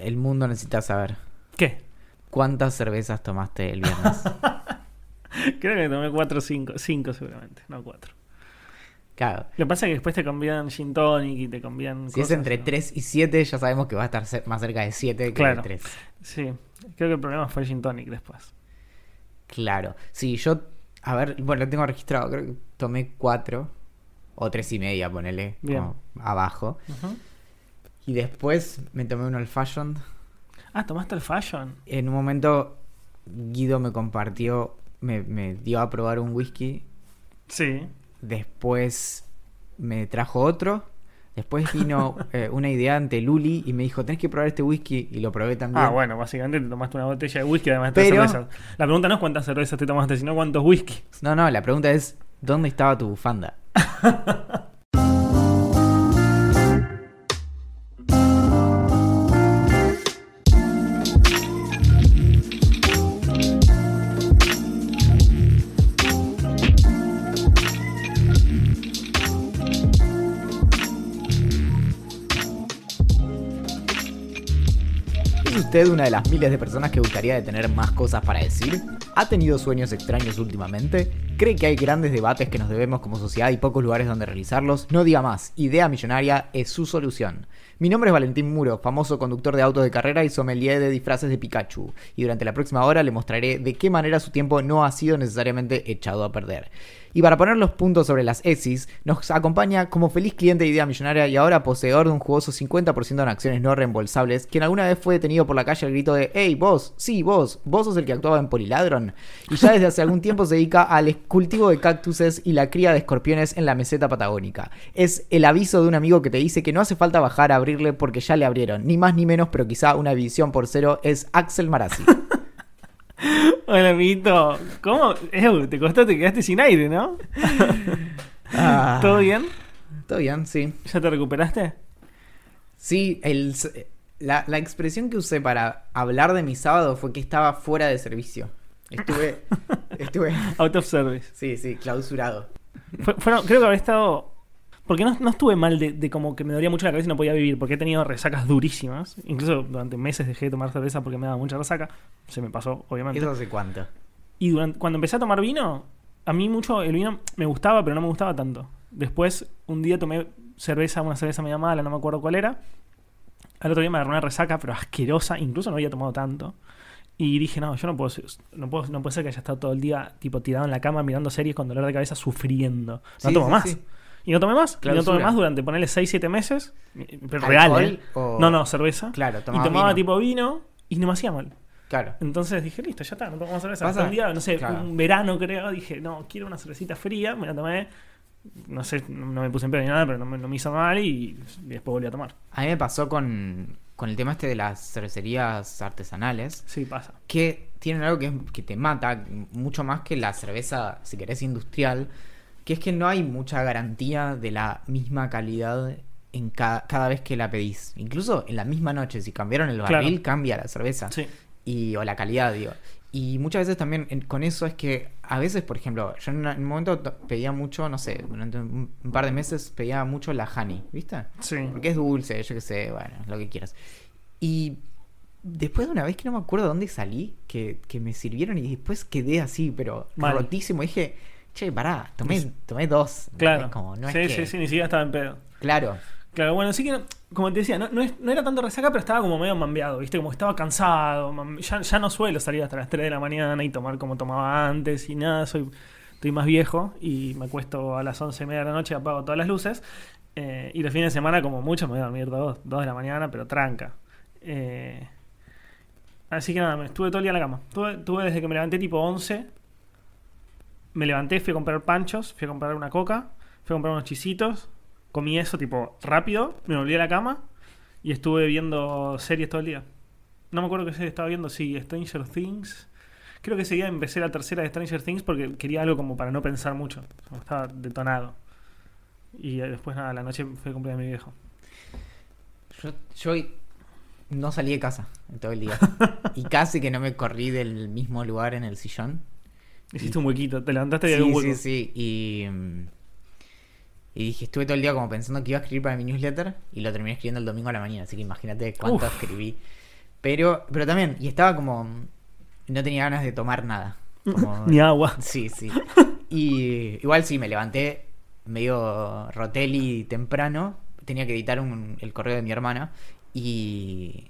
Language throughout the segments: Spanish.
El mundo necesita saber ¿Qué? cuántas cervezas tomaste el viernes. Creo que tomé 4 o 5. 5 seguramente, no 4. claro, Lo que pasa es que después te cambian gin tonic y te cambian si es entre ¿no? 3 y 7, ya sabemos que va a estar más cerca de 7 que Claro. de 3. Sí, creo que el problema fue el gin tonic después. Claro. Sí, yo, a ver, bueno, lo tengo registrado, creo que tomé 4 o 3 y media, ponele, Bien. como abajo. Ujú. Y después me tomé un old fashioned. Ah, tomaste el fashion. En un momento Guido me compartió, me, me dio a probar un whisky Sí. Después me trajo otro. Después vino eh, una idea ante Luli y me dijo, tenés que probar este whisky. Y lo probé también. Ah, bueno, básicamente te tomaste una botella de whisky además de Pero- cervezas. La pregunta no es cuántas cervezas te tomaste, sino cuántos whisky. No, no, la pregunta es, ¿dónde estaba tu bufanda? usted una de las miles de personas que gustaría de tener más cosas para decir? ¿Ha tenido sueños extraños últimamente? ¿Cree que hay grandes debates que nos debemos como sociedad y pocos lugares donde realizarlos? No diga más, Idea Millonaria es su solución. Mi nombre es Valentín Muro, famoso conductor de autos de carrera y sommelier de disfraces de Pikachu, y durante la próxima hora le mostraré de qué manera su tiempo no ha sido necesariamente echado a perder. Y para poner los puntos sobre las ESIs, nos acompaña como feliz cliente de Idea Millonaria y ahora poseedor de un jugoso 50% en acciones no reembolsables, quien alguna vez fue detenido por la calle al grito de ¡Hey, vos! Sí, vos, vos sos el que actuaba en Poliladron. Y ya desde hace algún tiempo se dedica al cultivo de cactuses y la cría de escorpiones en la meseta patagónica. Es el aviso de un amigo que te dice que no hace falta bajar a abrirle porque ya le abrieron, ni más ni menos, pero quizá una división por cero, es Axel Marazzi. Hola, amiguito. ¿Cómo? Ew, te costó, te quedaste sin aire, ¿no? Ah, ¿Todo bien? Todo bien, sí. ¿Ya te recuperaste? Sí, el, la, la expresión que usé para hablar de mi sábado fue que estaba fuera de servicio. Estuve, estuve, Out of service. sí, sí, clausurado. Fue- fueron- creo que habré estado. Porque no, no estuve mal de, de como que me dolía mucho la cabeza y no podía vivir, porque he tenido resacas durísimas. Incluso durante meses dejé de tomar cerveza porque me daba mucha resaca. Se me pasó, obviamente. ¿Eso hace cuánto? Y durante, cuando empecé a tomar vino, a mí mucho el vino me gustaba, pero no me gustaba tanto. Después, un día tomé cerveza, una cerveza media mala, no me acuerdo cuál era. Al otro día me agarró una resaca, pero asquerosa, incluso no había tomado tanto. Y dije, no, yo no puedo, no puedo, no puede ser que haya estado todo el día tipo tirado en la cama mirando series con dolor de cabeza sufriendo. No Sí, tomo sí, más. sí. Y no tomé más. Y no tomé Clausura. más durante ponerle 6-7 meses. Pero ¿Alcohol real, ¿eh? o- No, no, cerveza. Claro, y tomaba tomaba vino. tipo vino y no me hacía mal. Claro. Entonces dije, listo, ya está, no tomo más cerveza. Hasta un día, no sé, claro. un verano creo, dije, no, quiero una cervecita fría, me la tomé. No sé, no me puse en pedo ni nada, pero no me, no me hizo mal y, y después volví a tomar. A mí me pasó con, con el tema este de las cervecerías artesanales, Sí, pasa. que tienen algo que, es- que te mata mucho más que la cerveza, si querés, industrial, que es que no hay mucha garantía de la misma calidad en cada, cada vez que la pedís. Incluso en la misma noche, si cambiaron el Claro. barril, cambia la cerveza. Sí. y o la calidad, digo. Y muchas veces también en- con eso es que a veces, por ejemplo, yo en, un momento to- pedía mucho, no sé, durante un, un par de meses pedía mucho la honey, ¿viste? Sí. Porque es dulce, yo qué sé, bueno, lo que quieras. Y después de una vez que no me acuerdo dónde salí, que, que me sirvieron y después quedé así, pero Mal. rotísimo. Dije, che, pará, tomé, tomé dos. Claro. Es como, no es sí, que- sí, sí, ni siquiera estaba en pedo. Claro, Claro, bueno, sí que, como te decía, no, era tanto resaca, pero estaba como medio mambeado, ¿viste? Como estaba cansado. Ya, no suelo salir hasta las 3 de la mañana y tomar como tomaba antes y nada. Soy, estoy más viejo y me acuesto a las 11 y media de la noche, apago todas las luces. eh, y los fines de semana, como mucho, me voy a dormir 2, de la mañana, pero tranca. Eh, así que nada, me estuve todo el día en la cama. Tuve, tuve desde que me levanté tipo 11. Me levanté, fui a comprar panchos, fui a comprar una coca, fui a comprar unos chisitos, comí eso tipo rápido, me volví a la cama y estuve viendo series todo el día. No me acuerdo qué serie estaba viendo, sí, Stranger Things. Creo que ese día empecé la tercera de Stranger Things porque quería algo como para no pensar mucho. Estaba detonado. Y después nada, la noche fue cumpleaños de mi viejo. Yo, yo no salí de casa en todo el día. y casi que no me corrí del mismo lugar en el sillón. Hiciste un huequito, te levantaste y Sí, hueco. sí, sí. Y, mm, y dije, estuve todo el día como pensando que iba a escribir para mi newsletter y lo terminé escribiendo el domingo a la mañana. Así que imagínate cuánto Uf. escribí. Pero, pero también, y estaba como. No tenía ganas de tomar nada. Como- Ni agua. Sí, sí. Y igual sí, me levanté medio roteli temprano. Tenía que editar un- el correo de mi hermana. Y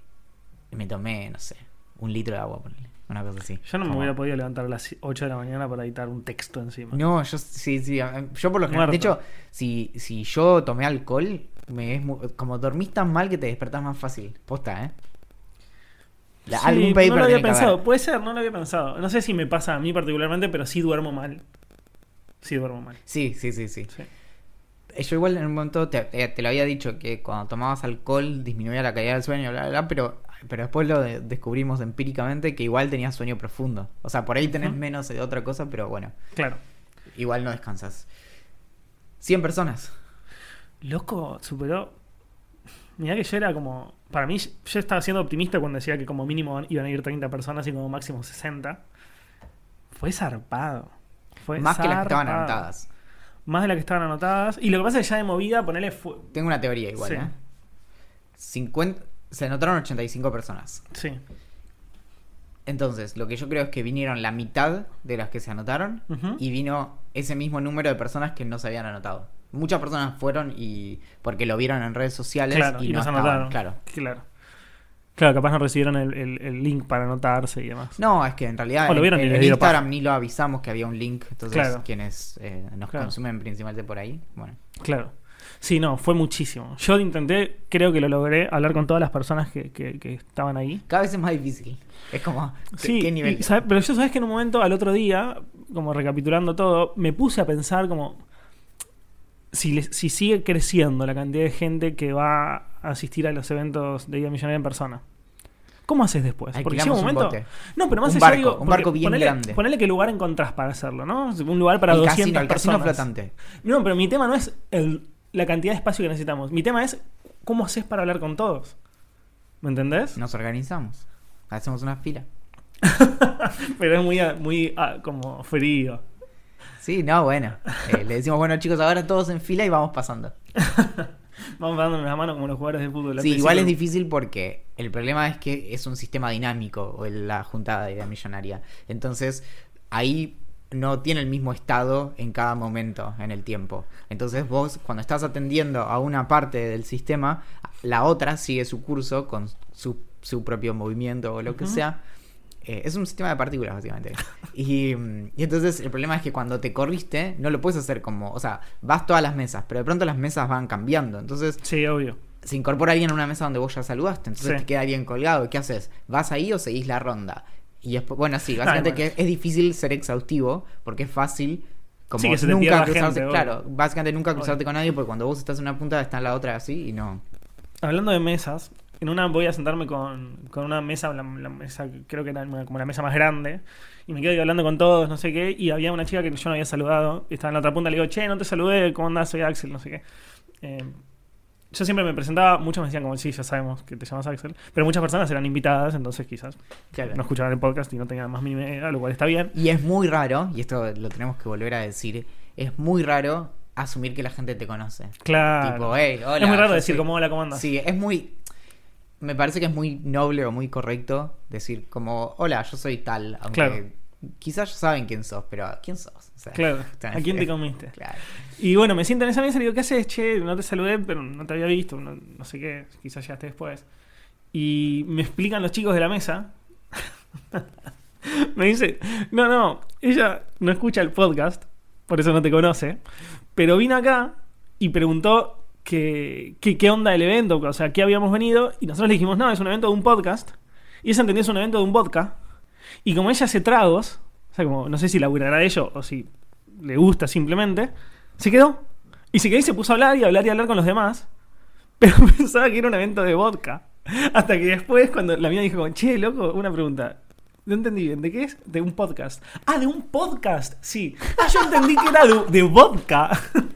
me tomé, no sé, un litro de agua, ponele, una cosa así. Yo no me Como- hubiera podido levantar a las 8 de la mañana para editar un texto encima. No, yo sí, sí. a- Yo por lo general. De Muerto. hecho, si, si yo tomé alcohol, me es mu- como dormís tan mal que te despertás más fácil. Posta, ¿eh? La- Sí, algún paper no lo había tiene que pensado. Puede ser, no lo había pensado. No sé si me pasa a mí particularmente, pero sí duermo mal. Sí duermo mal. Sí, sí, sí, sí. Sí. Eh, Yo igual en un momento te, eh, te lo había dicho que cuando tomabas alcohol disminuía la calidad del sueño, bla, bla, bla, pero, pero después lo de- descubrimos empíricamente que igual tenías sueño profundo. O sea, por ahí tenés menos de otra cosa, pero bueno, Claro. igual no descansas. 100 personas. Loco, superó. Mirá que yo era como. Para mí, yo estaba siendo optimista cuando decía que como mínimo iban a ir 30 personas y como máximo 60. Fue zarpado. Fue Más que las que estaban anotadas. Más de las que estaban anotadas. Y lo que pasa es que ya de movida, ponele. Fue... Tengo una teoría igual, Sí. ¿eh? 50, se anotaron 85 personas. Sí. Entonces, lo que yo creo es que vinieron la mitad de las que se anotaron y vino ese mismo número de personas que no se habían anotado. Muchas personas fueron y porque lo vieron en redes sociales Claro, y, y, no estaban, anotaron. claro. Claro. Claro, capaz no recibieron el, el- el link para anotarse y demás. No, es que en realidad lo en- vieron Instagram ni lo avisamos que había un link, entonces Claro. quienes eh, nos Claro. consumen principalmente por ahí, bueno. Claro. Sí, no, fue muchísimo. Yo intenté, creo que lo logré, hablar con todas las personas que, que- que estaban ahí. Cada vez es más difícil. Es como, ¿qué- Sí, ¿qué nivel? pero yo sabes que en un momento, al otro día, como recapitulando todo, me puse a pensar como si, le- si sigue creciendo la cantidad de gente que va a asistir a los eventos de Vida Millonaria en persona. ¿Cómo haces después? Porque llega Alquilamos un momento. bote. no, pero más Un allá barco, digo, un barco bien ponele, grande. Ponele qué lugar encontrás para hacerlo, ¿no? Un lugar para el 200 casino, el casino personas. flotante. No, pero mi tema no es el- la cantidad de espacio que necesitamos. Mi tema es cómo haces para hablar con todos. ¿Me entendés? Nos organizamos. Hacemos una fila. Pero es muy, muy ah, como frío. Sí, no, bueno. Eh, le decimos, bueno chicos, ahora todos en fila y vamos pasando. Vamos dándonos la mano como los jugadores de fútbol. Sí, igual es difícil porque el problema es que es un sistema dinámico la juntada de idea millonaria. Entonces, ahí no tiene el mismo estado en cada momento en el tiempo. Entonces vos, cuando estás atendiendo a una parte del sistema, la otra sigue su curso con su, su propio movimiento o lo que sea. Eh, es un sistema de partículas, básicamente. Y, y entonces el problema es que cuando te corriste, no lo puedes hacer como. O sea, vas todas las mesas, pero de pronto las mesas van cambiando. Entonces Sí, obvio. se incorpora alguien a una mesa donde vos ya saludaste, entonces Sí. te queda alguien colgado. ¿Qué haces? ¿Vas ahí o seguís la ronda? Y después, bueno, sí, básicamente Ah, bueno. que es difícil ser exhaustivo porque es fácil. Como Sí, que se te pierda nunca cruzarte, gente, claro, básicamente nunca cruzarte con nadie porque cuando vos estás en una punta está en la otra así y no. Hablando de mesas, en una voy a sentarme con, con una mesa, la, la mesa creo que era como la mesa más grande, y me quedo hablando con todos, no sé qué, y había una chica que yo no había saludado, y estaba en la otra punta, le digo, che, no te saludé, ¿cómo andás? Soy Axel, no sé qué. Eh, yo siempre me presentaba, muchos me decían como, sí, ya sabemos que te llamas Axel, pero muchas personas eran invitadas, entonces quizás Claro. no escuchaban el podcast y no tenían más mínima idea, lo cual está bien. Y es muy raro, y esto lo tenemos que volver a decir, es muy raro asumir que la gente te conoce. Claro. Tipo, hey, hola. es muy raro decir soy- como, hola, ¿cómo andas? Sí, es muy. Me parece que es muy noble o muy correcto decir como, hola, yo soy tal. Aunque Claro. quizás ya saben quién sos, pero ¿quién sos? O sea, Claro, ¿a quién te comiste? Claro. Y bueno, me siento en esa mesa y digo, ¿qué haces? Che, no te saludé, pero no te había visto, no, no sé qué, quizás llegaste después. Y me explican los chicos de la mesa. me dice, no, no, ella no escucha el podcast, por eso no te conoce, pero vino acá y preguntó que- qué onda el evento, o sea, qué habíamos venido, y nosotros le dijimos, no, es un evento de un podcast, y ella entendió es un evento de un vodka, y como ella hace tragos, como no sé si laburará de ello o si le gusta simplemente, se quedó. Y se quedó y se puso a hablar y a hablar y a hablar con los demás. Pero pensaba que era un evento de vodka. Hasta que después, cuando la mía dijo, che, loco, una pregunta. No entendí bien. ¿De qué es? De un podcast. Ah, de un podcast. Sí. Ah, yo entendí que era de, de vodka.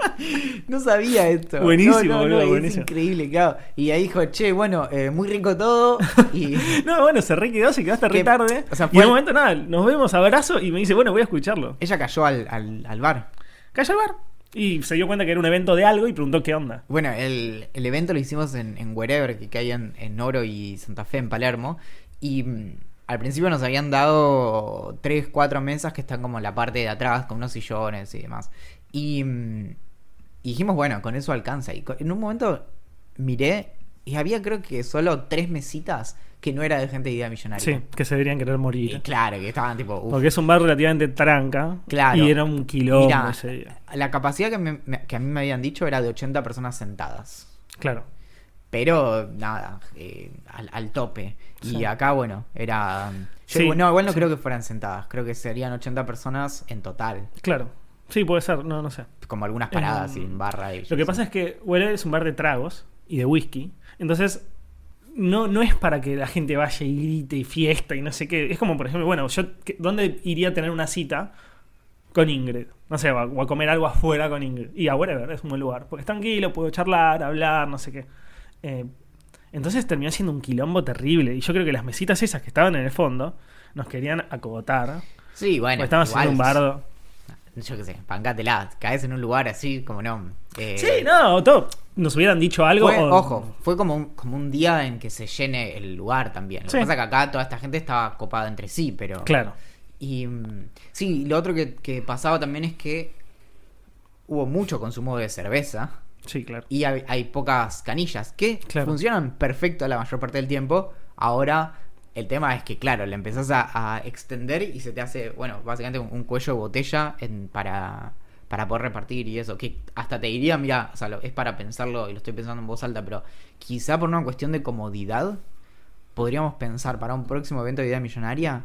No sabía esto. Buenísimo, No, no, boludo, no, buenísimo. Increíble, claro. Y ahí dijo, che, bueno, eh, muy rico todo. Y No, bueno, se re quedó, se quedó hasta re Que- tarde. o sea, y en un momento, nada, nos vemos, abrazo, y me dice, bueno, voy a escucharlo. ella cayó al, al, al bar. Calla al bar. Y se dio cuenta que era un evento de algo y preguntó qué onda. Bueno, el, el evento lo hicimos en, en Wherever, que hay en, en Oro y Santa Fe, en Palermo. Y mm, al principio nos habían dado tres, cuatro mesas que están como en la parte de atrás, con unos sillones y demás. Y, mm, y dijimos, bueno, con eso alcanza. Y en un momento miré y había creo que solo tres mesitas que no era de gente de idea millonaria. Sí, que se deberían querer Y morir. claro, que estaban tipo... uf. Porque es un bar relativamente tranca. Claro. Y era un quilombo ese día. la capacidad que, me- me- que a mí me habían dicho era de 80 personas sentadas. Claro. Pero nada, eh, al, al tope. Y acá, bueno, era. Yo, Sí, no, igual no sí. creo que fueran sentadas. Creo que serían 80 personas en total. Claro. Sí, puede ser, no, no sé. Como algunas paradas y en barra. Y Lo que pasa es que Weller es un bar de tragos y de whisky. Entonces, no, no es para que la gente vaya y grite y fiesta y no sé qué. Es como, por ejemplo, bueno, yo, ¿qué- ¿dónde iría a tener una cita con Ingrid? No sé, o a, comer algo afuera con Ingrid. Y a Wherever es un buen lugar. Porque es tranquilo, puedo charlar, hablar, no sé qué. Eh, entonces terminó siendo un quilombo terrible. Y yo creo que las mesitas esas que estaban en el fondo nos querían acogotar. Sí, bueno. estaban haciendo un bardo. Yo qué sé, pancátela. Caes en un lugar así, como no. eh, Sí, no, todo. Nos hubieran dicho algo. fue- o- Ojo, fue como un, como un día en que se llene el lugar también. Lo Sí. que pasa es que acá toda esta gente estaba copada entre sí, pero. Claro. Y mm, sí, lo otro que, que pasaba también es que hubo mucho consumo de cerveza. Sí, claro. y hay, hay pocas canillas que Claro. funcionan perfecto la mayor parte del tiempo. Ahora el tema es que, claro, le empezás a, a extender y se te hace, bueno, básicamente un, un cuello de botella en- para, para poder repartir y eso. Que hasta te diría, mira, o sea, lo- es para pensarlo y lo estoy pensando en voz alta, pero quizá por una cuestión de comodidad podríamos pensar para un próximo evento de idea millonaria.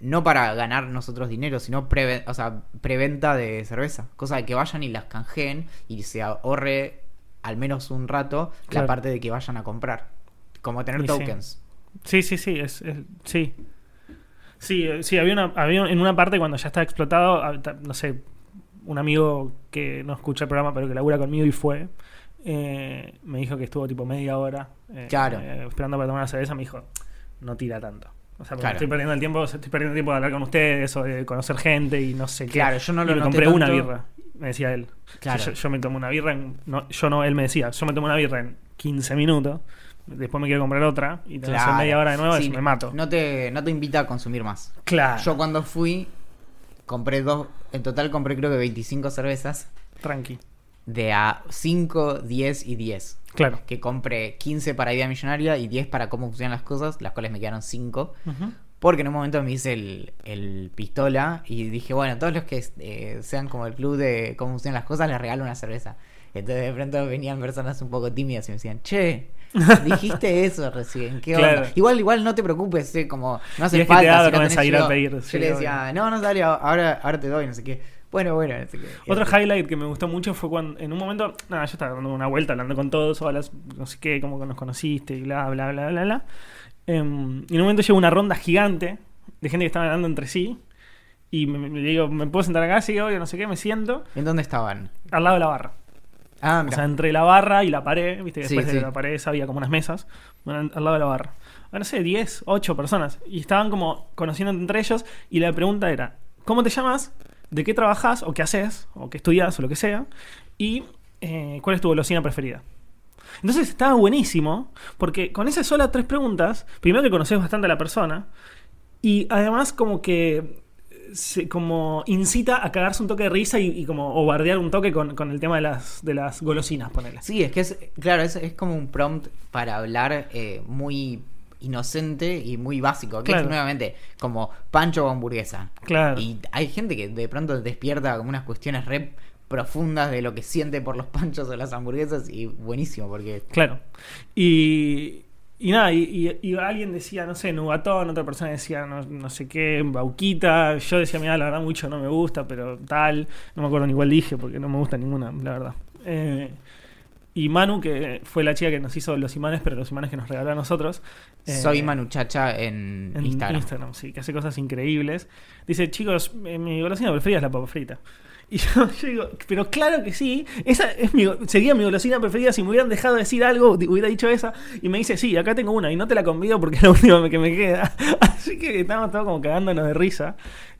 No para ganar nosotros dinero, sino preve- o sea, preventa de cerveza. Cosa de que vayan y las canjeen y se ahorre al menos un rato Claro. la parte de que vayan a comprar. Como tener Y sí. tokens. Sí, sí, sí, es, es- sí. Sí, eh, sí, había una, había en una parte cuando ya estaba explotado, ah, no sé, un amigo que no escucha el programa pero que labura conmigo y fue, eh, me dijo que estuvo tipo media hora eh, Claro. eh, esperando para tomar una cerveza, me dijo, no tira tanto. O sea, porque Claro. estoy perdiendo el tiempo, estoy perdiendo el tiempo de hablar con ustedes o de conocer gente y no sé qué. Claro, yo no Y lo me noté compré una birra, me decía él. Claro. Yo, yo me tomo una birra en, no, yo no, él me decía, yo me tomo una birra en 15 minutos, después me quiero comprar otra y hacer Claro. media hora de nuevo Sí, y me mato. No te, no te invita a consumir más. claro. Yo cuando fui, compré dos, en total compré creo que 25 cervezas Tranqui. de a 5, 10 y 10. Claro. Que compré 15 para idea millonaria y 10 para cómo funcionan las cosas, las cuales me quedaron 5. Ujú. Porque en un momento me hice el, el pistola y dije, bueno, todos los que eh, sean como el club de cómo funcionan las cosas, les regalo una cerveza. Entonces de pronto venían personas un poco tímidas y me decían, che, dijiste eso recién, ¿qué onda? Claro. Igual, igual no te preocupes, eh, como no hace Y es que falta. te da si no tenés ir a yo". pedir, Yo sí, le decía, no, no dale, ahora, ahora te doy, no sé qué. Bueno, bueno. Y Otro así. highlight que me gustó mucho fue cuando en un momento, nada, yo estaba dando una vuelta hablando con todos, hola, no sé qué, cómo nos conociste y bla, bla, bla, bla, bla. Em, y en un momento llegó una ronda gigante de gente que estaba hablando entre sí. Y me, me- digo, ¿me puedo sentar acá? Sí, obvio, no sé qué, me siento ¿En dónde estaban? al lado de la barra. Ah, O mira. sea, entre la barra y la pared, viste que Sí, después de sí. la pared había como unas mesas, bueno, al lado de la barra. Ah, No sé, 10, 8 personas. Y estaban como conociendo entre ellos y la pregunta era, ¿cómo te llamas? ¿De qué trabajas? ¿O qué haces? ¿O qué estudias? O lo que sea. Y eh, ¿cuál es tu golosina preferida? Entonces estaba buenísimo, porque con esas solas tres preguntas, primero que conoces bastante a la persona, y además como que se, como incita a cagarse un toque de risa y, como o bardear un toque con, con el tema de las, de las golosinas, ponele. Sí, es que es, claro, es, es como un prompt para hablar eh, muy inocente y muy básico. Que Claro. es nuevamente como pancho o hamburguesa. Claro. Y hay gente que de pronto despierta como unas cuestiones re profundas de lo que siente por los panchos o las hamburguesas y buenísimo porque Claro. Y, y nada, y, y- y alguien decía, no sé, Nugatón, otra persona decía, no, no sé qué, Bauquita. Yo decía, mira, la verdad, mucho no me gusta, pero tal. No me acuerdo ni cuál dije, porque no me gusta ninguna, la verdad. Eh, Y Manu, que fue la chica que nos hizo los imanes, pero los imanes que nos regaló a nosotros. eh, Soy Manuchacha en, en Instagram. sí, que hace cosas increíbles. Dice, chicos, mi golosina preferida es la papa frita. Y yo, yo digo, pero claro que sí, esa es mi, sería mi golosina preferida. Si me hubieran dejado decir algo, hubiera dicho esa. Y me dice, sí, acá tengo una y no te la convido porque es la última que me queda. Así que estamos todos como cagándonos de risa.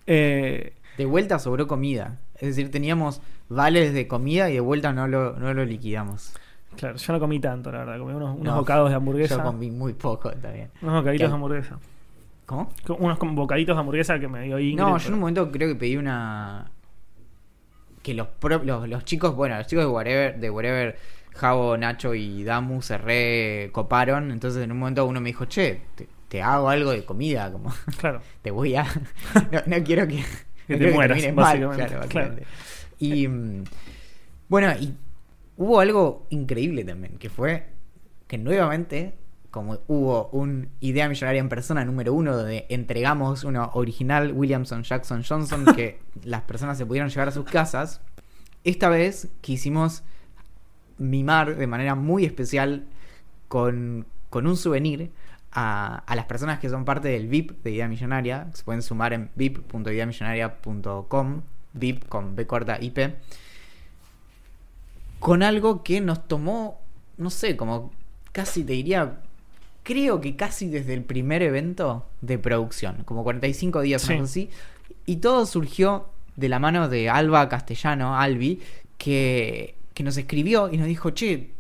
Eh, De vuelta sobró comida. Es decir, teníamos vales de comida y de vuelta no lo, no lo liquidamos. Claro, yo no comí tanto, la verdad. Comí unos, unos No, bocados de hamburguesa. Yo comí muy poco también. Unos bocaditos ¿Qué? de hamburguesa. ¿Cómo? Unos bocaditos de hamburguesa que me dio Ingrid. No, yo en un momento creo que pedí una. Que los, pro- los, los chicos, bueno, los chicos de Whatever, de Whatever, Javo, Nacho y Damu se recoparon. Entonces en un momento uno me dijo, che, te, te hago algo de comida, como Claro. te voy a. no, no quiero que. Que no te mueras, básicamente, claro. básicamente. Y. mm, Bueno, y hubo algo increíble también, que fue que nuevamente, como hubo un idea millonaria en persona número uno, donde entregamos uno original Williamson Jackson Johnson que las personas se pudieron llevar a sus casas, esta vez quisimos mimar de manera muy especial con, con un souvenir a, a las personas que son parte del VIP de Idea Millonaria. Se pueden sumar en vip.ideamillonaria.com, VIP con B corta IP, con algo que nos tomó, no sé, como casi te diría, creo que casi desde el primer evento de producción, como 45 días Sí. o algo así, y todo surgió de la mano de Alba Castellano, Albi, que, que nos escribió y nos dijo, che,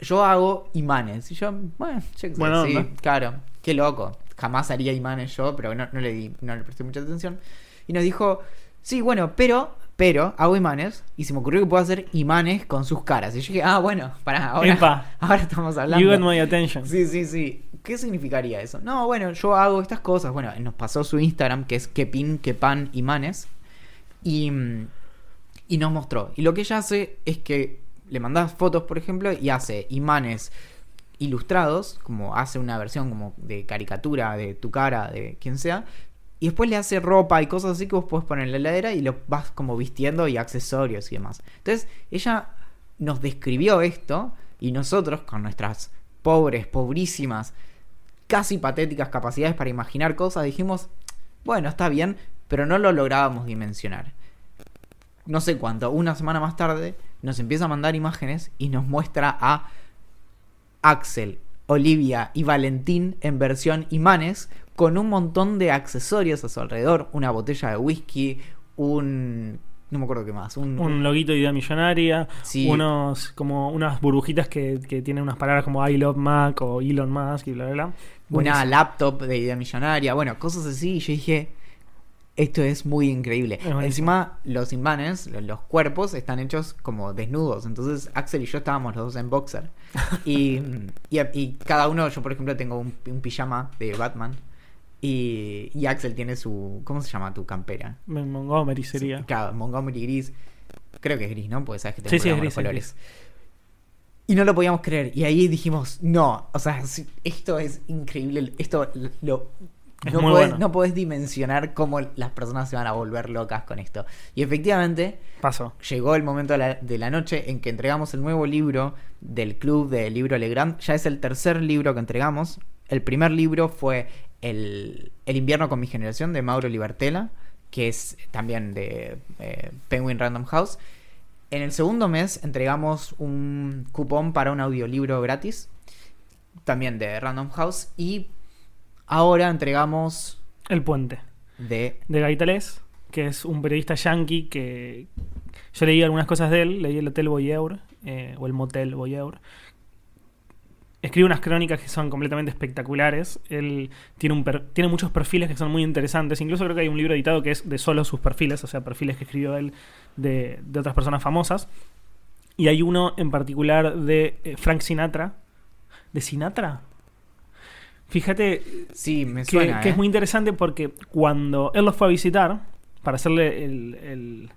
yo hago imanes. Y yo, bueno, Buena sí, onda. claro, qué loco. Jamás haría imanes yo, pero no, no le di, no le presté mucha atención. Y nos dijo, sí, bueno, pero, pero, hago imanes. Y se me ocurrió que puedo hacer imanes con sus caras. Y yo dije, ah, bueno, pará, ahora, Epa. ahora estamos hablando. You got my attention. Sí, sí, sí. ¿Qué significaría eso? No, bueno, yo hago estas cosas. Bueno, nos pasó su Instagram, que es Kepin, Kepan, Imanes. Y, mm, y nos mostró. Y lo que ella hace es que le mandás fotos, por ejemplo, y hace imanes ilustrados, como hace una versión como de caricatura de tu cara, de quien sea. Y después le hace ropa y cosas así que vos podés poner en la heladera y lo vas como vistiendo y accesorios y demás. Entonces, ella nos describió esto y nosotros, con nuestras pobres, pobrísimas, casi patéticas capacidades para imaginar cosas, dijimos, bueno, está bien, pero no lo lográbamos dimensionar. No sé cuánto, una semana más tarde, nos empieza a mandar imágenes y nos muestra a Axel, Olivia y Valentín en versión imanes con un montón de accesorios a su alrededor, una botella de whisky, un no me acuerdo qué más, un, Un loguito de idea millonaria, Sí. unos como unas burbujitas que, que tienen unas palabras como I love Mac o Elon Musk y bla bla bla. una laptop de idea millonaria, bueno, cosas así. Y yo dije, esto es muy increíble. Encima, los imanes, lo- los cuerpos, están hechos como desnudos. Entonces, Axel y yo estábamos los dos en boxer. y, y, y cada uno, yo por ejemplo, tengo un, un pijama de Batman. Y, y Axel tiene su. ¿Cómo se llama tu campera? Montgomery sería. Claro, Montgomery gris. Creo que es gris, ¿no? Porque sabes que te Sí, sí, es los es colores. Y no lo podíamos creer. Y ahí dijimos, no, o sea, esto es increíble. Esto lo. Es no, podés, bueno. no podés dimensionar cómo las personas se van a volver locas con esto. Y efectivamente, Pasó. llegó el momento de la, de la noche en que entregamos el nuevo libro del club de Libro Legrand. Ya es el tercer libro que entregamos. El primer libro fue El, el invierno con mi generación de Mauro Libertela, que es también de eh, Penguin Random House. En el segundo mes entregamos un cupón para un audiolibro gratis, también de Random House. Y ahora entregamos El puente. de... De Gaitales, que es un periodista yankee que yo leí algunas cosas de él, leí el Hotel Voyeur, eh, o el Motel Voyeur. Escribe unas crónicas que son completamente espectaculares. Él tiene, un per- tiene muchos perfiles que son muy interesantes. Incluso creo que hay un libro editado que es de solo sus perfiles, o sea, perfiles que escribió él de, de otras personas famosas. Y hay uno en particular de eh, Frank Sinatra. ¿De Sinatra? Fíjate, Sí, me que, suena. que ¿eh? es muy interesante porque cuando él los fue a visitar para hacerle el, el-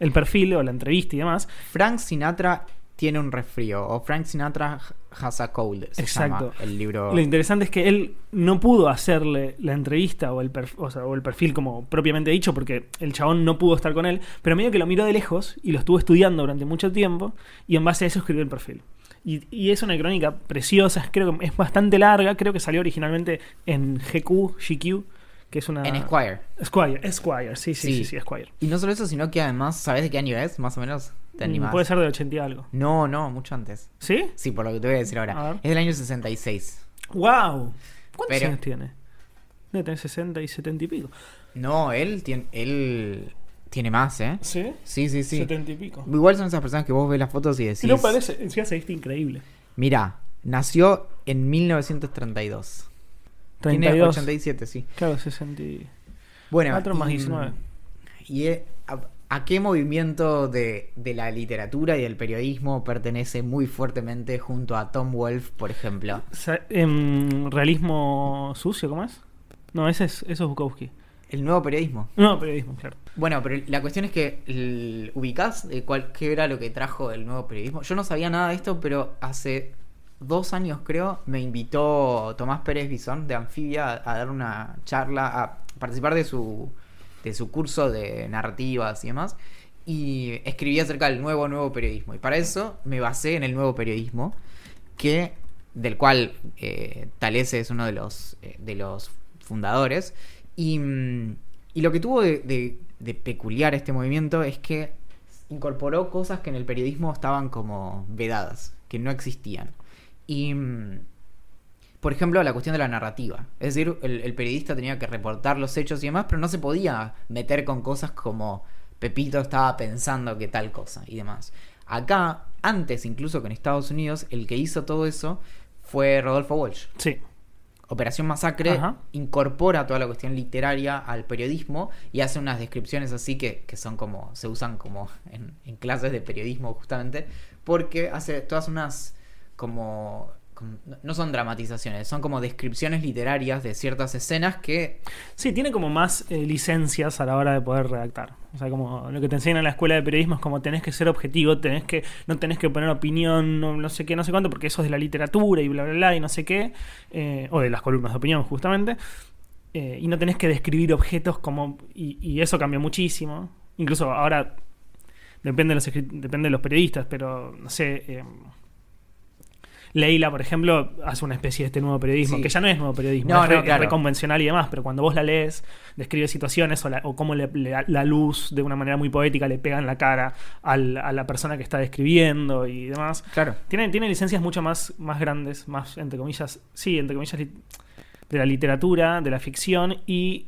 el perfil o la entrevista y demás, Frank Sinatra tiene un resfrío o Frank Sinatra has a cold. Se Exacto. llama el libro. lo interesante es que él no pudo hacerle la entrevista o el, perf- o, sea, o el perfil como propiamente dicho porque el chabón no pudo estar con él, pero medio que lo miró de lejos y lo estuvo estudiando durante mucho tiempo y en base a eso escribió el perfil. Y, y es una crónica preciosa, creo que es bastante larga, creo que salió originalmente en GQ, GQ, que es una... En Esquire. Esquire, Esquire, sí, sí, Sí. sí, sí, Esquire. Y no solo eso, sino que además, ¿sabes de qué año es? Más o menos. ¿Te Mm, animás? Puede ser de 80 y algo. No, no, mucho antes. ¿Sí? Sí, por lo que te voy a decir A ahora. ver. Es del año 66. ¡Wow! ¿Cuántos Pero- años tiene? Debe tener 60 y 70 y pico. No, él tiene, él tiene más, ¿eh? ¿Sí? Sí, sí, sí. 70 y pico. Igual son esas personas que vos ves las fotos y decís... No parece, encima se viste increíble. Mira, nació en 1932. Tiene 32. 87, sí. Claro, 60 y... Bueno, 4 más y- 19. ¿Y eh, a, qué movimiento de, de la literatura y del periodismo pertenece muy fuertemente junto a Tom Wolfe, por ejemplo? Em, ¿Realismo sucio, cómo es? No, ese es, eso es Bukowski. El nuevo periodismo. No, periodismo, claro. Bueno, pero la cuestión es que el, ubicás de cuál, qué era lo que trajo el nuevo periodismo. Yo no sabía nada de esto, pero hace dos años creo me invitó Tomás Pérez Bisón de Anfibia a, a dar una charla, a participar de su, de su curso de narrativas y demás. Y escribí acerca del nuevo, nuevo periodismo. Y para eso me basé en el nuevo periodismo, que del cual eh, Talese es uno de los, eh, de los fundadores. Y, mm, y lo que tuvo de, de- de peculiar este movimiento es que incorporó cosas que en el periodismo estaban como vedadas, que no existían. Y, mm, por ejemplo, la cuestión de la narrativa. Es decir, el, el periodista tenía que reportar los hechos y demás, pero no se podía meter con cosas como Pepito estaba pensando que tal cosa y demás. Acá, antes incluso que en Estados Unidos, el que hizo todo eso fue Rodolfo Walsh. Sí. Operación Masacre Ajá. incorpora toda la cuestión literaria al periodismo y hace unas descripciones así que, que son como, se usan como en, en clases de periodismo justamente, porque hace todas unas como, como- no son dramatizaciones, son como descripciones literarias de ciertas escenas que Sí, tiene como más eh, licencias a la hora de poder redactar. O sea, como lo que te enseñan en la escuela de periodismo es como tenés que ser objetivo, tenés que, no tenés que poner opinión, no, sé qué, no sé cuánto, porque eso es de la literatura y bla, bla, bla, y no sé qué, eh, o de las columnas de opinión, justamente. Eh, y no tenés que describir objetos como. Y, y eso cambió muchísimo. Incluso ahora. Depende de los, depende de los periodistas, pero no sé. Leila, por ejemplo, hace una especie de este nuevo periodismo, Sí. que ya no es nuevo periodismo, No, es, re, no, es claro. re convencional y demás, pero cuando vos la lees, describe situaciones o, la- o cómo le- le- la luz de una manera muy poética le pega en la cara al- a la persona que está describiendo y demás. Claro. Tiene, tiene licencias mucho más, más grandes, más, entre comillas, sí, entre comillas, de la literatura, de la ficción y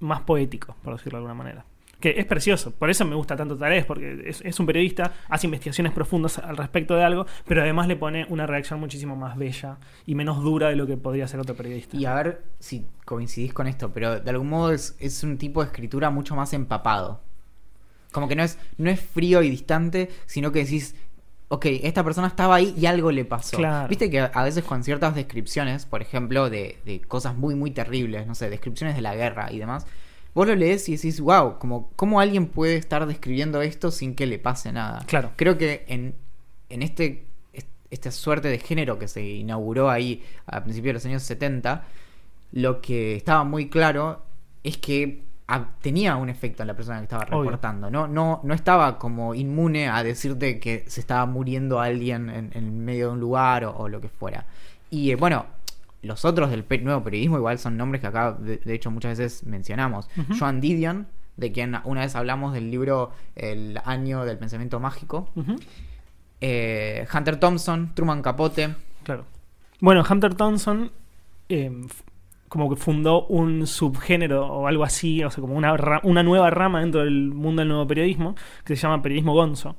más poético, por decirlo de alguna manera. Que es precioso, por eso me gusta tanto Tales, porque es, es un periodista, hace investigaciones profundas al respecto de algo, pero además le pone una reacción muchísimo más bella y menos dura de lo que podría ser otro periodista. Y a ver si coincidís con esto, pero de algún modo es, es un tipo de escritura mucho más empapado. Como que no es, no es frío y distante, sino que decís, ok, esta persona estaba ahí y algo le pasó. Claro. Viste que a veces con ciertas descripciones, por ejemplo, de, de cosas muy, muy terribles, no sé, descripciones de la guerra y demás, vos lo lees y decís, wow, como, ¿cómo alguien puede estar describiendo esto sin que le pase nada? Claro. Creo que en, en este, est- esta suerte de género que se inauguró ahí a principios de los años 70, lo que estaba muy claro es que tenía un efecto en la persona que estaba Obvio. reportando. No, no, no estaba como inmune a decirte que se estaba muriendo alguien en, en medio de un lugar o, o lo que fuera. Y eh, bueno, los otros del pe- nuevo periodismo igual son nombres que acá de, de hecho muchas veces mencionamos. Ujú. Joan Didion, de quien una vez hablamos del libro El año del pensamiento mágico. Eh, Hunter Thompson, Truman Capote. Claro. Bueno, Hunter Thompson eh, f- como que fundó un subgénero o algo así, o sea, como una, una nueva rama dentro del mundo del nuevo periodismo, que se llama periodismo gonzo,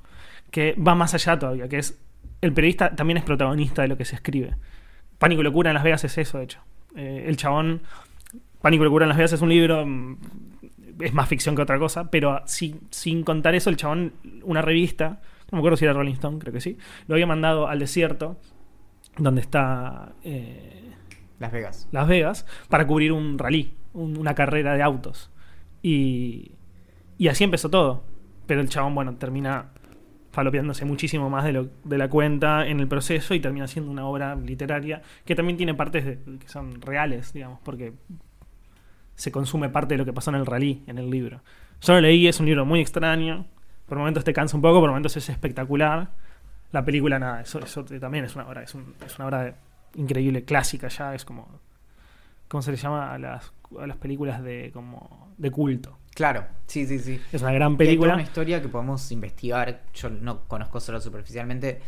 que va más allá todavía, que es el periodista también es protagonista de lo que se escribe. Pánico y locura en Las Vegas es eso, de hecho. Eh, el chabón, Pánico y locura en Las Vegas es un libro, mm, es más ficción que otra cosa, pero sin, sin contar eso, el chabón, una revista, no me acuerdo si era Rolling Stone, creo que sí, lo había mandado al desierto, donde está eh, Las Vegas. Las Vegas, para cubrir un rally, un- una carrera de autos. Y, y así empezó todo. Pero el chabón, bueno, termina falopeándose muchísimo más de, lo, de la cuenta en el proceso y termina siendo una obra literaria que también tiene partes de- que son reales, digamos, porque se consume parte de lo que pasó en el rally, en el libro. Yo lo leí, es un libro muy extraño, por momentos te cansa un poco, por momentos es espectacular. La película, nada, eso, también es una obra, es, es una obra increíble, clásica ya, es como. ¿Cómo se le llama a las, a las películas de como de culto? Claro, sí, sí, sí. Es una gran película. una historia que podemos investigar, yo no conozco solo superficialmente,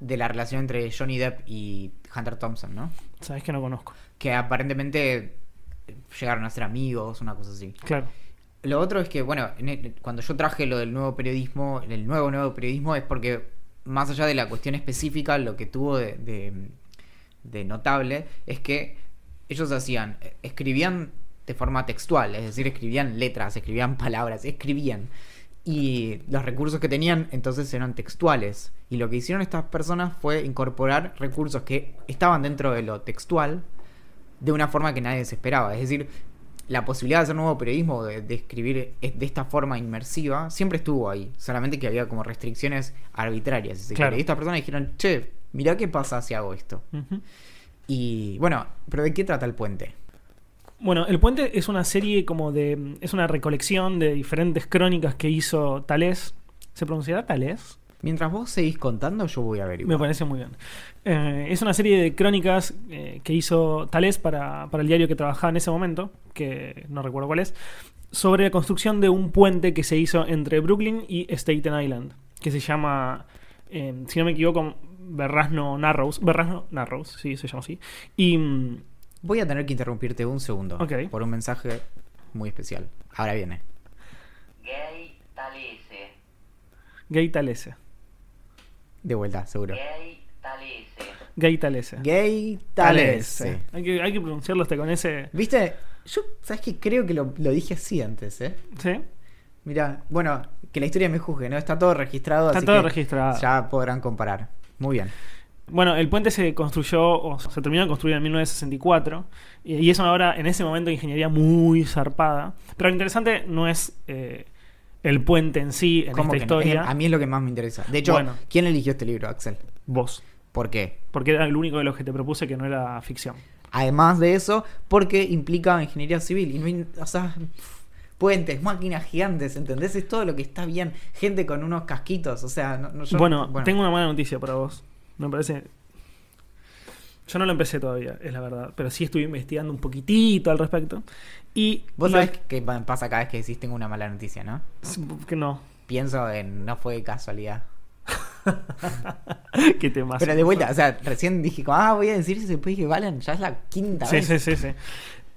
de la relación entre Johnny Depp y Hunter Thompson, ¿no? Sabes que no conozco. Que aparentemente llegaron a ser amigos, una cosa así. Claro. Lo otro es que, bueno, el- cuando yo traje lo del nuevo periodismo, el nuevo nuevo periodismo es porque, más allá de la cuestión específica, lo que tuvo de, de- de notable es que ellos hacían, escribían de forma textual, es decir, escribían letras, escribían palabras, escribían. Y los recursos que tenían entonces eran textuales. Y lo que hicieron estas personas fue incorporar recursos que estaban dentro de lo textual de una forma que nadie se esperaba. Es decir, la posibilidad de hacer nuevo periodismo, de, de escribir es- de esta forma inmersiva, siempre estuvo ahí. Solamente que había como restricciones arbitrarias. si Claro. Y estas personas dijeron, che, mirá qué pasa si hago esto. Y bueno, pero ¿de qué trata el puente? Bueno, El Puente es una serie como de. Es una recolección de diferentes crónicas que hizo Talés. ¿Se pronunciará Talés? Mientras vos seguís contando, yo voy a ver Me parece muy bien. Eh, es una serie de crónicas eh, que hizo Talés para, para el diario que trabajaba en ese momento, que no recuerdo cuál es, sobre la construcción de un puente que se hizo entre Brooklyn y Staten Island, que se llama, eh, si no me equivoco, Berrazno Narrows. Berrazno Narrows, sí, se llama así. Y. Voy a tener que interrumpirte un segundo por un mensaje muy especial. Ahora viene. Gay Talese. Gay Talese. De vuelta, seguro. Gay Talese. Gay Talese. Gay Talese. Talese. Hay que, hay que pronunciarlo hasta con ese. ¿Viste? Yo, ¿sabes qué? Creo que lo, lo dije así antes, ¿eh? ¿Sí? Mira, bueno, que la historia me juzgue, ¿no? Está todo registrado, Está así todo que registrado. Ya podrán comparar. Muy bien. Bueno, el puente se construyó, o se terminó de construir en 1964, y es una obra en ese momento de ingeniería muy zarpada. Pero lo interesante no es eh, el puente en sí, en ¿Cómo esta no? historia. A mí es lo que más me interesa. De hecho, Bueno. ¿quién eligió este libro, Axel? Vos. ¿Por qué? Porque era el único de los que te propuse que no era ficción. Además de eso, porque implica ingeniería civil. Y no o sea, puentes, máquinas gigantes, ¿entendés? Es todo lo que está bien. Gente con unos casquitos, o sea, no, no- yo- bueno, tengo una mala noticia para vos. Me parece. Yo no lo empecé todavía, es la verdad. Pero sí estuve investigando un poquitito al respecto. Y. Vos sabés qué pa- pasa cada vez que decís tengo una mala noticia, ¿no? Que no. Pienso en no fue casualidad. que te más. Pero de vuelta, o sea, recién dije, ah, voy a decir eso, después dije, Valen, ya es la quinta Sí, vez. sí, sí, sí.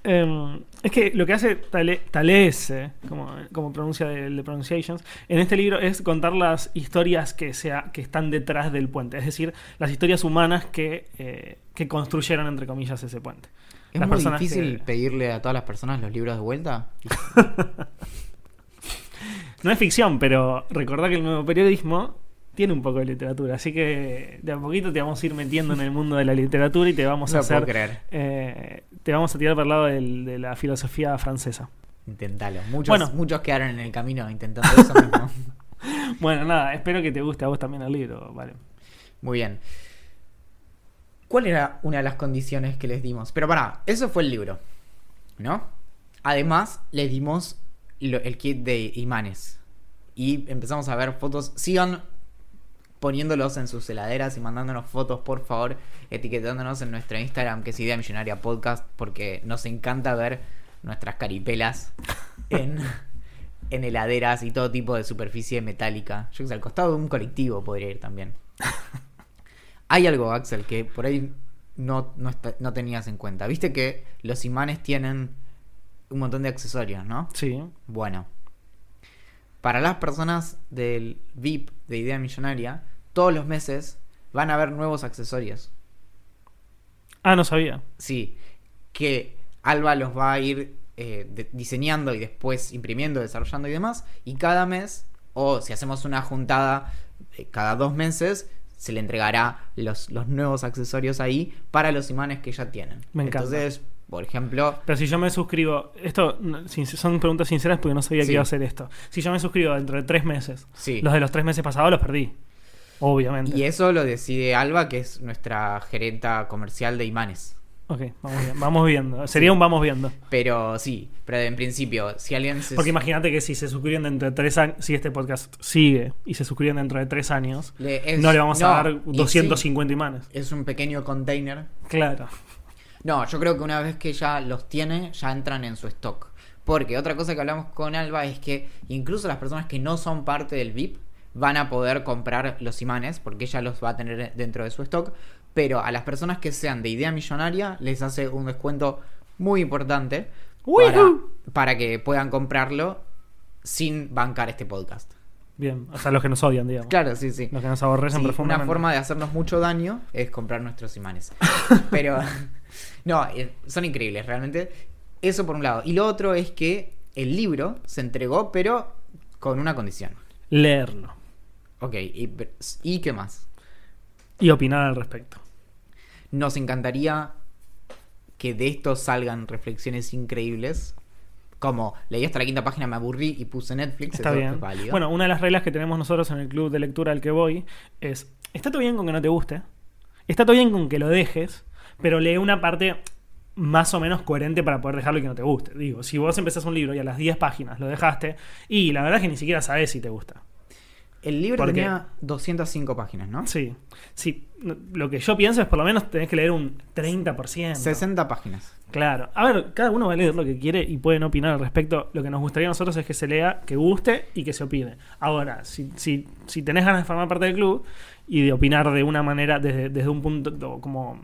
Em, es que lo que hace Tale- Talese, como, como pronuncia el de Pronunciations, en este libro es contar las historias que, sea, que están detrás del puente, es decir, las historias humanas que, eh, que construyeron, entre comillas, ese puente. Es Las muy personas difícil que- pedirle a todas las personas los libros de vuelta. No es ficción, pero recordá que el nuevo periodismo tiene un poco de literatura, así que de a poquito te vamos a ir metiendo en el mundo de la literatura y te vamos No a hacer... creer. eh, te vamos a tirar por el lado del- de la filosofía francesa. Intentalo. Muchos, Bueno. muchos quedaron en el camino intentando eso mismo. Bueno, nada, espero que te guste a vos también el libro, vale. Muy bien. ¿Cuál era una de las condiciones que les dimos? Pero pará, eso fue el libro, ¿no? Además, les dimos lo- el kit de imanes. Y empezamos a ver fotos. Sigan poniéndolos en sus heladeras y mandándonos fotos, por favor, etiquetándonos en nuestro Instagram, que es Idea Millonaria Podcast, porque nos encanta ver nuestras caripelas en, en heladeras y todo tipo de superficie metálica. Yo que sé, al costado de un colectivo podría ir también. Hay algo, Axel, que por ahí no, no, está- no tenías en cuenta. Viste que los imanes tienen un montón de accesorios, ¿no? Sí. Bueno. Para las personas del VIP de Idea Millonaria, todos los meses van a haber nuevos accesorios. Ah, no sabía. Sí, que Alba los va a ir eh, de- diseñando y después imprimiendo, desarrollando y demás. Y cada mes, o si hacemos una juntada eh, cada dos meses, se le entregará los, los nuevos accesorios ahí para los imanes que ya tienen. Me encanta. Entonces, por ejemplo, Pero si yo me suscribo, esto son preguntas sinceras porque no sabía Sí. que iba a hacer esto. Si yo me suscribo dentro de tres meses, sí. los de los tres meses pasados los perdí. Obviamente. Y eso lo decide Alba, que es nuestra gerenta comercial de imanes. Ok, vamos, bien- vamos viendo. Sería un vamos viendo. Pero sí, pero en principio, si alguien se. Porque imagínate que si se suscriben dentro de tres años, si este podcast sigue y se suscriben dentro de tres años, le- es- no le vamos no, a dar y 250 imanes. sí, es un pequeño container. Claro. No, yo creo que una vez que ya los tiene, ya entran en su stock. Porque otra cosa que hablamos con Alba es que incluso las personas que no son parte del VIP van a poder comprar los imanes porque ella los va a tener dentro de su stock. Pero a las personas que sean de idea millonaria les hace un descuento muy importante para, que puedan comprarlo sin bancar este podcast. Bien, o sea, los que nos odian, digamos. Claro, sí, sí. Los que nos aborrecen Sí, una profundamente. forma de hacernos mucho daño es comprar nuestros imanes. Pero, no, eh, son increíbles, realmente. Eso por un lado. Y lo otro es que el libro se entregó, pero con una condición. Leerlo Ok, ¿y, y qué más? y opinar al respecto. Nos encantaría que de esto salgan reflexiones increíbles. Como leí hasta la quinta página, me aburrí y puse Netflix. Está eso bien. es válido. Bueno, una de las reglas que tenemos nosotros en el club de lectura al que voy es, está todo bien con que no te guste, está todo bien con que lo dejes, pero lee una parte más o menos coherente para poder dejarlo y que no te guste. Digo, si vos empezás un libro y a las 10 páginas lo dejaste, y la verdad es que ni siquiera sabes si te gusta. El libro ¿por qué? tenía 205 páginas, ¿no? Sí, sí. Lo que yo pienso es por lo menos tenés que leer un 30%. 60 páginas. Claro. A ver, cada uno va a leer lo que quiere y pueden opinar al respecto. Lo que nos gustaría a nosotros es que se lea, que guste y que se opine. Ahora, si, si, si tenés ganas de formar parte del club y de opinar de una manera, desde, desde un punto to- como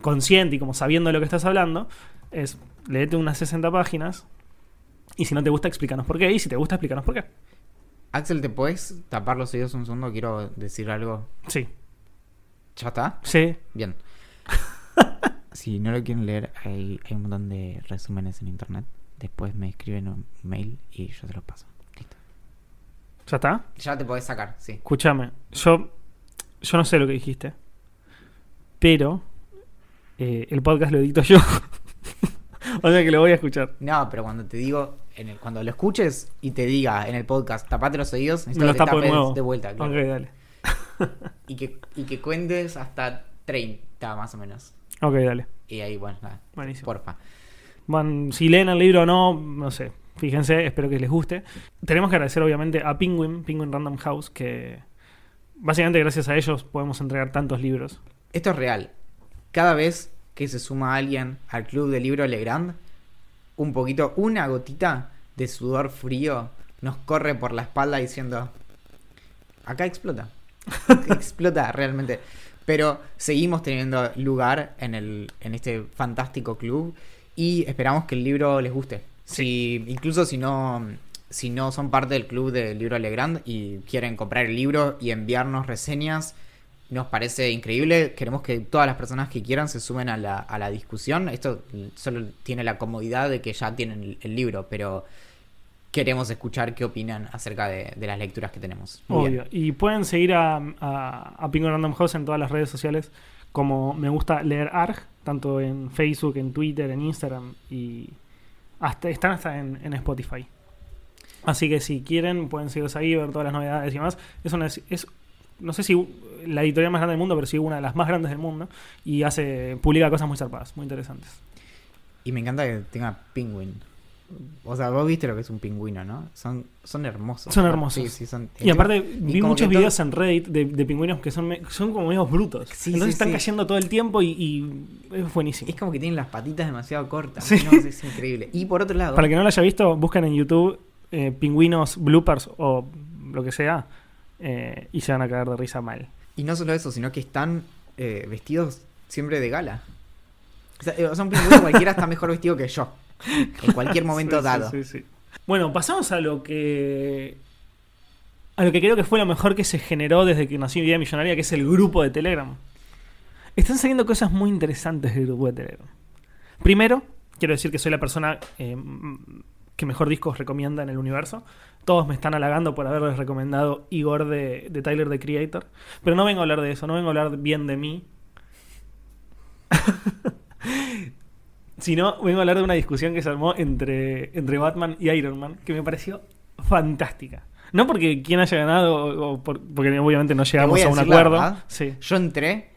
consciente y como sabiendo de lo que estás hablando, es leete unas 60 páginas y si no te gusta, explícanos por qué. Y si te gusta, explícanos por qué. Axel, ¿te puedes tapar los oídos un segundo? Quiero decir algo. Sí. ¿Ya está? Sí. Bien. si no lo quieren leer, hay, hay un montón de resúmenes en internet. Después me escriben un mail y yo te los paso. Listo. ¿Ya está? Ya te podés sacar, sí. Escúchame, yo, yo no sé lo que dijiste, pero eh, el podcast lo edito yo. o sea que lo voy a escuchar. No, pero cuando te digo, en el- cuando lo escuches y te diga en el podcast, tapate los oídos, Me necesito lo que te tapo de tapes nuevo. de vuelta. claro. Ok, dale. Y, que, y que cuentes hasta 30 más o menos. Ok, dale. Y ahí, bueno, nada. Buenísimo. Porfa. Van, si leen el libro o no, no sé. Fíjense, espero que les guste. Tenemos que agradecer obviamente a Penguin, Penguin Random House, que básicamente gracias a ellos podemos entregar tantos libros. Esto es real. Cada vez que se suma alguien al club del libro Legrand, un poquito, una gotita de sudor frío nos corre por la espalda diciendo, acá explota. explota realmente. Pero seguimos teniendo lugar en, el, en este fantástico club y esperamos que el libro les guste. Si, incluso si no, si no son parte del club del libro Legrand y quieren comprar el libro y enviarnos reseñas, nos parece increíble. Queremos que todas las personas que quieran se sumen a la, a la discusión. Esto solo tiene la comodidad de que ya tienen el, libro, pero queremos escuchar qué opinan acerca de, de las lecturas que tenemos. Obvio. Y pueden seguir a, a, a Penguin Random House en todas las redes sociales como me gusta leer ARG, tanto en Facebook, en Twitter, en Instagram y hasta están hasta en, en Spotify. Así que si quieren pueden seguirnos ahí, ver todas las novedades y demás. Es una es no sé si la editorial más grande del mundo, pero sí una de las más grandes del mundo y hace publica cosas muy zarpadas, muy interesantes. Y me encanta que tenga Penguin. O sea, vos viste lo que es un pingüino, ¿no? Son, son hermosos. Son hermosos. Sí, sí, son. Y aparte y vi muchos todo- videos en Reddit de, de pingüinos que son, son como medios brutos. Sí, Entonces están cayendo todo el tiempo y, y es buenísimo. Es como que tienen las patitas demasiado cortas. Es increíble. Y por otro lado, Para que no lo haya visto, busquen en YouTube eh, pingüinos bloopers o lo que sea eh, y se van a caer de risa mal. y no solo eso, sino que están eh, vestidos siempre de gala. O sea, eh, cualquiera está mejor vestido que yo. En cualquier momento sí, dado. sí, sí. Bueno, pasamos a lo que. A lo que creo que fue lo mejor que se generó desde que nació Idea Millonaria, que es el grupo de Telegram. Están saliendo cosas muy interesantes del grupo de Telegram. Primero, quiero decir que soy la persona eh, que mejor discos recomienda en el universo. Todos me están halagando por haberles recomendado Igor de, de Tyler the Creator. Pero no vengo a hablar de eso, no vengo a hablar bien de mí. sino vengo a hablar de una discusión que se armó entre, entre Batman y Iron Man, que me pareció fantástica. No porque quien haya ganado, o por- porque obviamente no llegamos a un acuerdo. Sí. Yo entré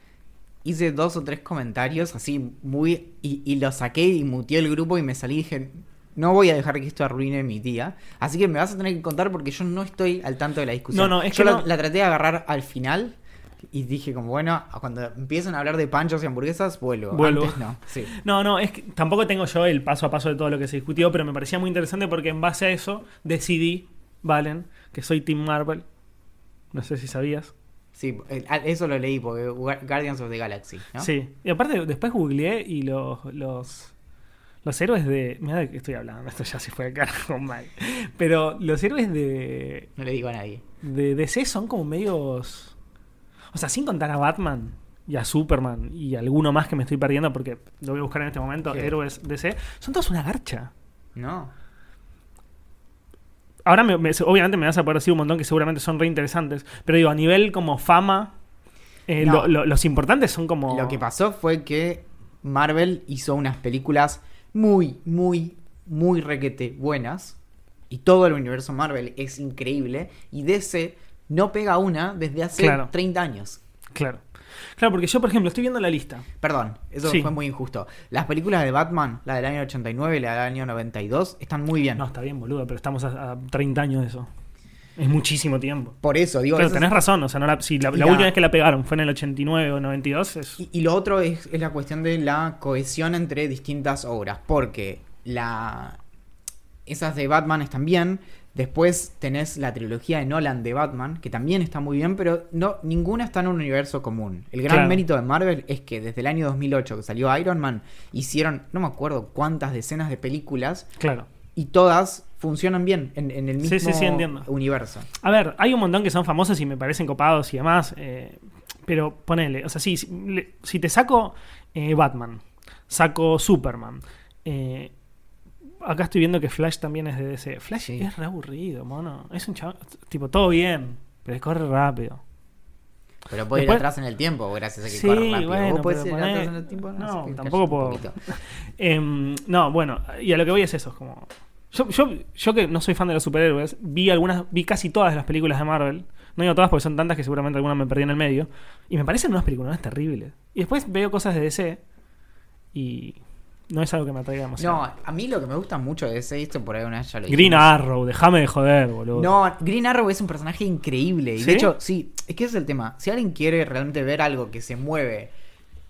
hice dos o tres comentarios así muy... Y, y lo saqué y muteé el grupo y me salí y dije, no voy a dejar que esto arruine mi día. Así que me vas a tener que contar porque yo no estoy al tanto de la discusión. No, no, es yo que la, no- la traté de agarrar al final y dije como, bueno, cuando empiezan a hablar de panchos y hamburguesas, vuelvo. Vuelvo. Antes no, sí. No, no, es que tampoco tengo yo el paso a paso de todo lo que se discutió, pero me parecía muy interesante porque en base a eso decidí, Valen, que soy Team Marvel. No sé si sabías. Sí, eso lo leí porque Gua- Guardians of the Galaxy, ¿no? Sí. Y aparte, después googleé y los. los los héroes de. Mira de qué estoy hablando, esto ya se fue de carajo mal. Pero los héroes de. No le digo a nadie. de DC son como medios. O sea, sin contar a Batman y a Superman y alguno más que me estoy perdiendo porque lo voy a buscar en este momento, ¿Qué? héroes DC, son todos una garcha. No. Ahora, me- me- obviamente, me vas a poder decir un montón que seguramente son re interesantes, pero digo, a nivel como fama, eh, No. lo- lo- los importantes son como. Lo que pasó fue que Marvel hizo unas películas muy, muy, muy requete buenas. Y todo el universo Marvel es increíble. Y DC no pega una desde hace Claro. 30 años. Claro. Claro, porque yo, por ejemplo, estoy viendo la lista. Perdón, eso Sí. fue muy injusto. Las películas de Batman, la del año 89 y la del año 92, están muy bien. No, está bien, boludo, pero estamos a, a 30 años de eso. Es muchísimo tiempo. Por eso, digo, Pero tenés razón, o sea, no la, si la, Y la la- última vez que la pegaron fue en el 89 o 92, es... Y, y lo otro es, es la cuestión de la cohesión entre distintas obras. Porque la esas de Batman están bien. Después tenés la trilogía de Nolan de Batman, que también está muy bien, pero no, ninguna está en un universo común. El gran Claro. mérito de Marvel es que desde el año 2008 que salió Iron Man, hicieron, no me acuerdo cuántas decenas de películas, Claro. y todas funcionan bien en, en el mismo sí, sí, entiendo. universo. A ver, hay un montón que son famosos y me parecen copados y demás, eh, pero ponele, o sea, sí, si, le- si te saco eh, Batman, saco Superman, eh, acá estoy viendo que Flash también es de DC. Flash Sí. es re aburrido, mono. Es un chaval, tipo, todo bien, pero corre rápido. Pero puede Después- ir atrás en el tiempo, gracias a que Sí, corre rápido. bueno, ¿Vos podés pero ir atrás en el tiempo? No, tampoco puedo. Em, no, bueno, y a lo que voy es eso, es como... Yo, yo, yo que no soy fan de los superhéroes, vi algunas, vi casi todas las películas de Marvel. No digo todas porque son tantas que seguramente algunas me perdí en el medio. Y me parecen unas películas terribles. Y después veo cosas de DC y no es algo que me atraiga demasiado. No, a mí lo que me gusta mucho de ese, esto por ahí una vez ya lo Green dijimos. Arrow, déjame de joder, boludo. No, Green Arrow es un personaje increíble. Y ¿Sí? de hecho, sí, es que ese es el tema. Si alguien quiere realmente ver algo que se mueve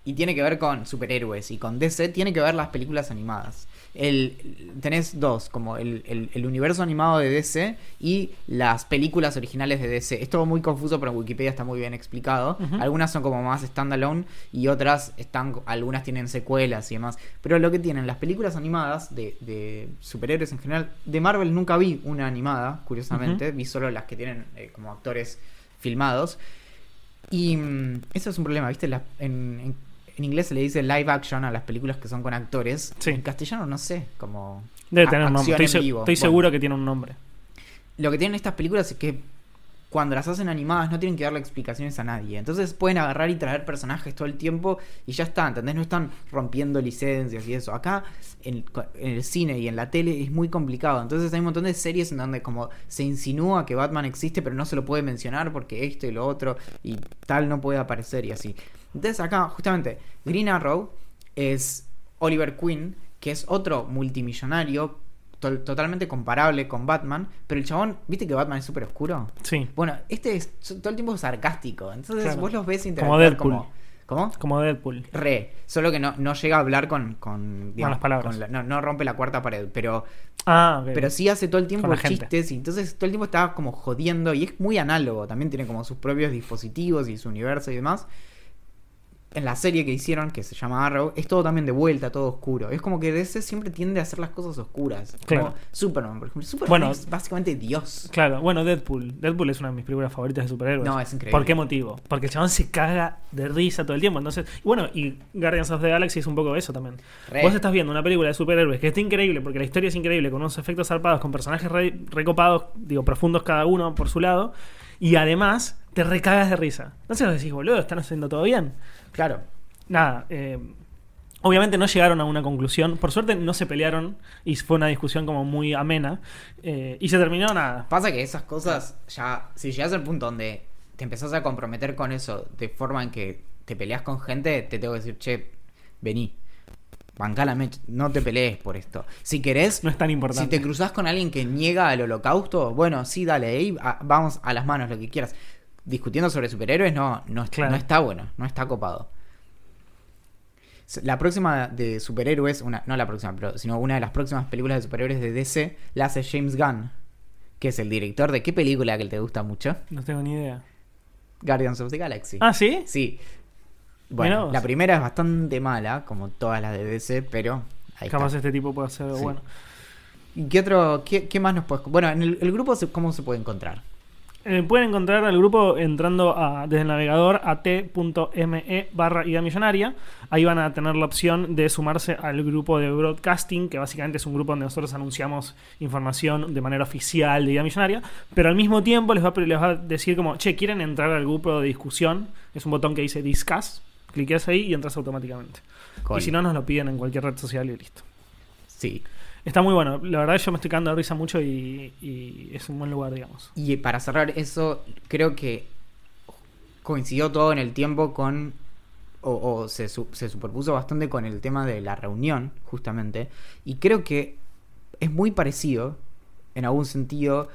y tiene que ver con superhéroes y con DC, tiene que ver las películas animadas. El, tenés dos, como el, el- el universo animado de DC y las películas originales de DC. Es todo muy confuso, pero en Wikipedia está muy bien explicado. Algunas son como más standalone y otras están, algunas tienen secuelas y demás. Pero lo que tienen las películas animadas de, de superhéroes en general, de Marvel nunca vi una animada, curiosamente. Vi solo las que tienen eh, como actores filmados. Y mm, eso es un problema, ¿viste? La- en, en- en inglés se le dice live action a las películas que son con actores. Sí. En castellano no sé, como... Debe tener un nombre. Estoy, Bueno, seguro que tiene un nombre. Lo que tienen estas películas es que cuando las hacen animadas no tienen que darle explicaciones a nadie. Entonces pueden agarrar y traer personajes todo el tiempo y ya está, ¿entendés? No están rompiendo licencias y eso. Acá en, en el cine y en la tele es muy complicado. Entonces hay un montón de series en donde como se insinúa que Batman existe pero no se lo puede mencionar porque esto y lo otro y tal no puede aparecer y así. Entonces acá justamente Green Arrow es Oliver Queen, que es otro multimillonario to- totalmente comparable con Batman, pero el chabón, ¿viste que Batman es súper oscuro? Sí, Bueno, este es todo el tiempo sarcástico, entonces Claro. vos los ves Como interactuar Deadpool. como... ¿Cómo? como Deadpool. Re, solo que no, no llega a hablar con... con Malas palabras. con la- no, no rompe la cuarta pared, pero, Ah, ok. pero sí hace todo el tiempo Con la gente. chistes y entonces todo el tiempo está como jodiendo y es muy análogo, también tiene como sus propios dispositivos y su universo y demás. En la serie que hicieron, que se llama Arrow, es todo también de vuelta, todo oscuro. Es como que DC siempre tiende a hacer las cosas oscuras. Claro. Como Superman, por ejemplo. Superman Bueno, es básicamente Dios. Claro, bueno, Deadpool. Deadpool es una de mis películas favoritas de superhéroes. No, es increíble. ¿Por qué motivo? Porque el chabón se caga de risa todo el tiempo. Entonces, y bueno, y Guardians of the Galaxy es un poco eso también. Re. Vos estás viendo una película de superhéroes que está increíble porque la historia es increíble, con unos efectos zarpados, con personajes re- recopados, digo, profundos cada uno por su lado, y además te recagas de risa. Entonces vos decís, boludo, están haciendo todo bien. Claro. Nada, eh, obviamente no llegaron a una conclusión. Por suerte no se pelearon y fue una discusión como muy amena. eh, y se terminó nada. Pasa que esas cosas ya, si llegas al punto donde te empezás a comprometer con eso de forma en que te peleas con gente, te tengo que decir, che, vení. Bancala, mecha, no te pelees por esto. Si querés, No es tan si importante. te cruzas con alguien que niega el holocausto, bueno, sí, dale, ahí a- vamos a las manos, lo que quieras. Discutiendo sobre superhéroes no, no, Claro. no está bueno, no está copado. La próxima de superhéroes, una, no la próxima, pero sino una de las próximas películas de superhéroes de DC la hace James Gunn, que es el director de qué película que te gusta mucho? No tengo ni idea. Guardians of the Galaxy. Ah, ¿sí? Sí. Bueno, la primera es bastante mala, como todas las de DC, pero ahí Capaz está. este tipo puede algo Sí. bueno. ¿Y qué otro, qué, qué más nos puedes... Bueno, en el, el grupo, ¿cómo se puede encontrar? Eh, pueden encontrar al grupo entrando a- desde el navegador a t.me barra idea millonaria. Ahí van a tener la opción de sumarse al grupo de broadcasting, que básicamente es un grupo donde nosotros anunciamos información de manera oficial de idea millonaria. Pero al mismo tiempo les va, a- les va a decir como, che, ¿quieren entrar al grupo de discusión? Es un botón que dice Discuss. Cliqueas ahí y entras automáticamente. Y si no, nos lo piden en cualquier red social y listo. Sí. Está muy bueno. La verdad, yo me estoy cagando de risa mucho y, es un buen lugar, digamos. Y para cerrar eso, creo que coincidió todo en el tiempo con... O, o se, se superpuso bastante con el tema de la reunión, justamente. Y creo que es muy parecido, en algún sentido,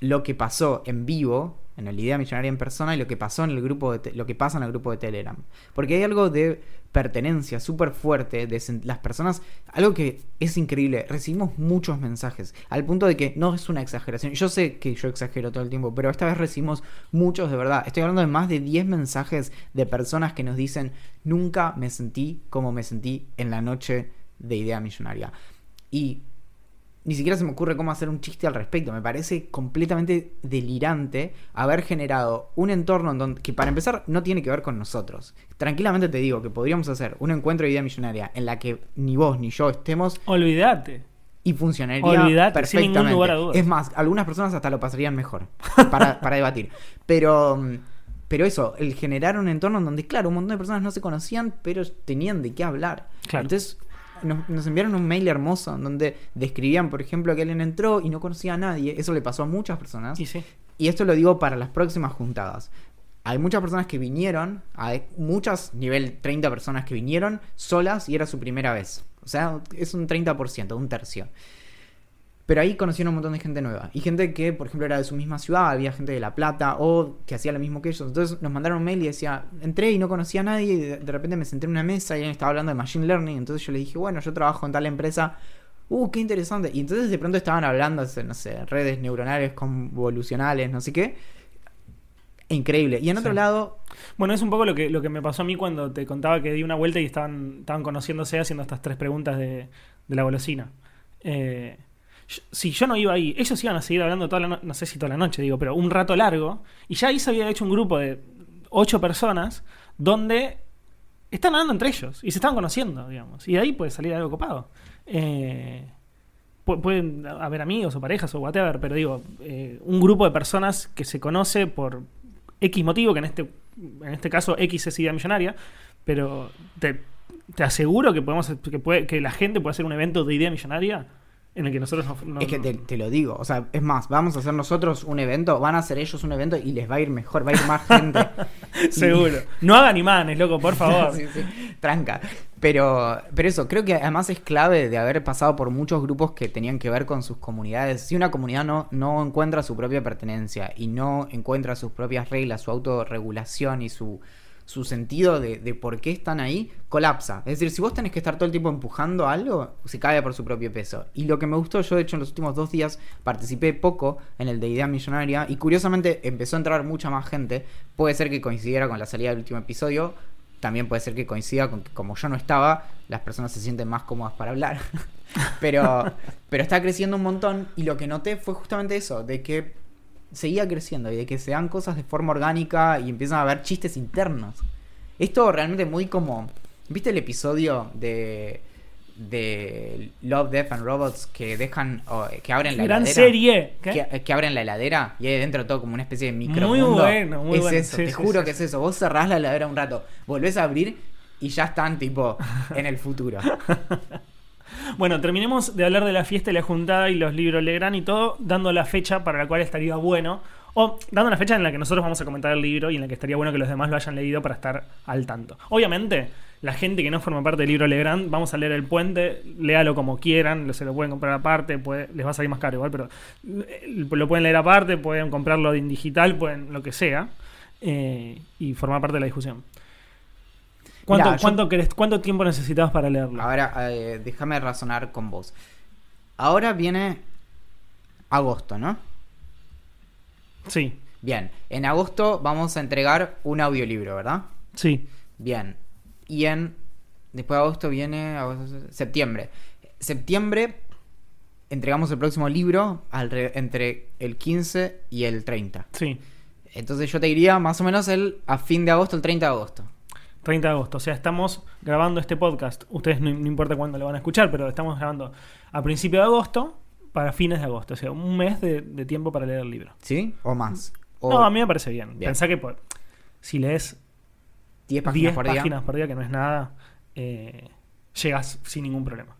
lo que pasó en vivo, en el Idea Millonaria en persona, y lo que pasó en el grupo de lo que pasa en el grupo de Telegram. Porque hay algo de pertenencia súper fuerte de las personas, algo que es increíble. Recibimos muchos mensajes, al punto de que no es una exageración. Yo sé que yo exagero todo el tiempo, pero esta vez recibimos muchos de verdad. Estoy hablando de más de 10 mensajes de personas que nos dicen, nunca me sentí como me sentí en la noche de Idea Millonaria. Y ni siquiera se me ocurre cómo hacer un chiste al respecto. Me parece completamente delirante haber generado un entorno en donde, que para empezar no tiene que ver con nosotros. Tranquilamente te digo que podríamos hacer un encuentro de idea millonaria en la que ni vos ni yo estemos Olvídate. y funcionaría perfectamente. ningún lugar a dudas. Es más, algunas personas hasta lo pasarían mejor para, para debatir. Pero, pero eso, el generar un entorno en donde, claro, un montón de personas no se conocían, pero tenían de qué hablar. Claro. Entonces, nos, nos enviaron un mail hermoso en donde describían, por ejemplo, que alguien entró y no conocía a nadie. Eso le pasó a muchas personas. Y sí. Y esto lo digo para las próximas juntadas. Hay muchas personas que vinieron, hay muchas, nivel 30 personas que vinieron solas y era su primera vez. O sea, es un 30%, un tercio. Pero ahí conocieron un montón de gente nueva. Y gente que, por ejemplo, era de su misma ciudad, había gente de La Plata o que hacía lo mismo que ellos. Entonces nos mandaron un mail y decía, entré y no conocía a nadie y de, de repente me senté en una mesa y alguien estaba hablando de Machine Learning. Entonces yo le dije, bueno, yo trabajo en tal empresa. Uh, qué interesante. Y entonces de pronto estaban hablando de, no sé, redes neuronales convolucionales, no sé qué. Increíble. Y en otro Sí. lado, Bueno, es un poco lo que, lo que me pasó a mí cuando te contaba que di una vuelta y estaban, estaban conociéndose haciendo estas tres preguntas de, de la golosina. Eh, si yo no iba ahí, ellos iban a seguir hablando toda la noche, no sé si toda la noche, digo, pero un rato largo. Y ya ahí se había hecho un grupo de ocho personas donde están hablando entre ellos y se estaban conociendo, digamos. Y de ahí puede salir algo copado. Eh, pu- pueden haber amigos o parejas o whatever, pero digo, eh, un grupo de personas que se conoce por X motivo, que en este, en este caso X es idea millonaria, pero te, te aseguro que podemos que, que la gente puede hacer un evento de idea millonaria en el que nosotros no, no- es que te, te lo digo. O sea, es más, vamos a hacer nosotros un evento, van a hacer ellos un evento y les va a ir mejor, va a ir más gente. Y- seguro. No hagan imanes, loco, por favor. Sí, sí, tranca. Pero, pero eso, creo que además es clave de haber pasado por muchos grupos que tenían que ver con sus comunidades. Si una comunidad no, no encuentra su propia pertenencia y no encuentra sus propias reglas, su autorregulación y su, su sentido de, por qué están ahí, colapsa. Es decir, si vos tenés que estar todo el tiempo empujando algo, se cae por su propio peso. Y lo que me gustó, yo de hecho en los últimos dos días participé poco en el de Idea Millonaria y curiosamente empezó a entrar mucha más gente. Puede ser que coincidiera con la salida del último episodio, también puede ser que coincida con que como yo no estaba, las personas se sienten más cómodas para hablar. pero, pero está creciendo un montón y lo que noté fue justamente eso, de que seguía creciendo y de que se dan cosas de forma orgánica y empiezan a haber chistes internos. Esto realmente muy como... ¿Viste el episodio de de Love, Death and Robots que dejan que abren la Gran heladera? serie. Que, que abren la heladera y hay dentro todo como una especie de micro Muy bueno, muy es bueno. eso, Sí, te sí, juro sí, que es eso. Vos cerrás la heladera un rato, volvés a abrir y ya están tipo en el futuro. Bueno, terminemos de hablar de la fiesta y la juntada y los libros Legrand y todo, dando la fecha para la cual estaría bueno O dando una fecha en la que nosotros vamos a comentar el libro y en la que estaría bueno que los demás lo hayan leído para estar al tanto. Obviamente, la gente que no forma parte del libro Legrand, vamos a leer El Puente, léalo como quieran, se lo pueden comprar aparte, les va a salir más caro igual, pero eh, lo pueden leer aparte, pueden comprarlo en digital, pueden lo que sea, eh, y formar parte de la discusión. ¿Cuánto, Mirá, yo- cuánto, querés- ¿Cuánto tiempo necesitabas para leerlo? Ahora, eh, déjame razonar con vos. Ahora viene agosto, ¿no? Sí, Bien, en agosto vamos a entregar un audiolibro, ¿verdad? sí. Bien. Y en. Después de agosto viene. agosto, septiembre. Septiembre entregamos el próximo libro entre el 15 y el 30. Sí, Entonces yo te diría más o menos el a fin de agosto, el 30 de agosto. 30 de agosto. O sea, estamos grabando este podcast. Ustedes no, no importa cuándo lo van a escuchar, pero estamos grabando a principio de agosto para fines de agosto. O sea, un mes de, de tiempo para leer el libro. ¿Sí? ¿O más? O No, a mí me parece bien. Bien. Pensá que por- si lees 10 páginas 10 por día. páginas por día, que no es nada, eh, llegas sin ningún problema.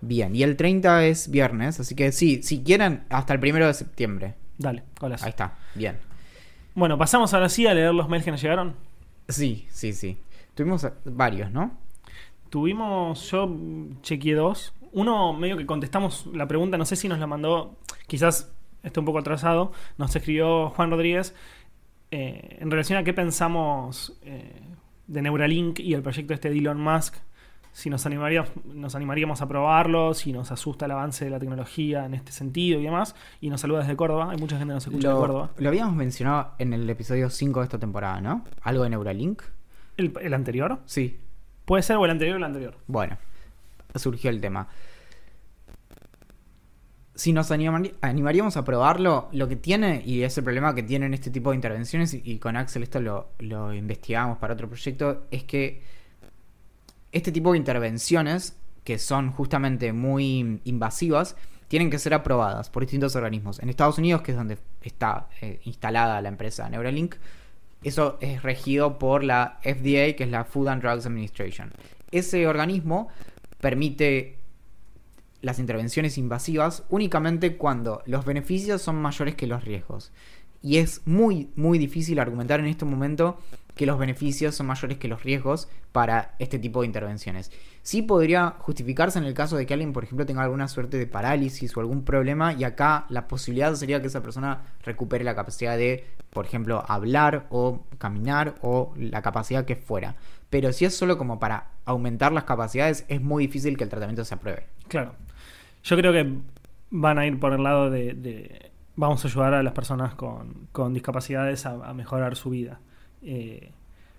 Bien, y el 30 es viernes, así que sí, si quieren, hasta el primero de septiembre. Dale. Ahí está, bien. Bueno, pasamos ahora sí a leer los mails que nos llegaron. Sí, sí, sí. Tuvimos varios, ¿no? Tuvimos, yo chequeé dos. Uno medio que contestamos la pregunta, no sé si nos la mandó, quizás está un poco atrasado, nos escribió Juan Rodríguez eh, en relación a qué pensamos eh, de Neuralink y el proyecto este de Elon Musk, si nos, animaría, nos animaríamos a probarlo, si nos asusta el avance de la tecnología en este sentido y demás. Y nos saluda desde Córdoba, hay mucha gente que nos escucha de Lo, Córdoba. lo habíamos mencionado en el episodio 5 de esta temporada, ¿no? Algo de Neuralink. ¿El, el anterior? Sí. Puede ser o el anterior o el anterior. Bueno, surgió el tema. Si nos animari- animaríamos a probarlo, lo que tiene, y es el problema que tienen este tipo de intervenciones, y, y con Axel esto lo, lo investigamos para otro proyecto, es que este tipo de intervenciones, que son justamente muy invasivas, tienen que ser aprobadas por distintos organismos. En Estados Unidos, que es donde está eh, instalada la empresa Neuralink, eso es regido por la FDA, que es la Food and Drugs Administration. Ese organismo permite las intervenciones invasivas únicamente cuando los beneficios son mayores que los riesgos. Y es muy, muy difícil argumentar en este momento que los beneficios son mayores que los riesgos para este tipo de intervenciones. Sí podría justificarse en el caso de que alguien, por ejemplo, tenga alguna suerte de parálisis o algún problema y acá la posibilidad sería que esa persona recupere la capacidad de, por ejemplo, hablar o caminar o la capacidad que fuera. Pero si es solo como para aumentar las capacidades, es muy difícil que el tratamiento se apruebe. Claro. Yo creo que van a ir por el lado de, de- vamos a ayudar a las personas con, con discapacidades a, a mejorar su vida. Eh,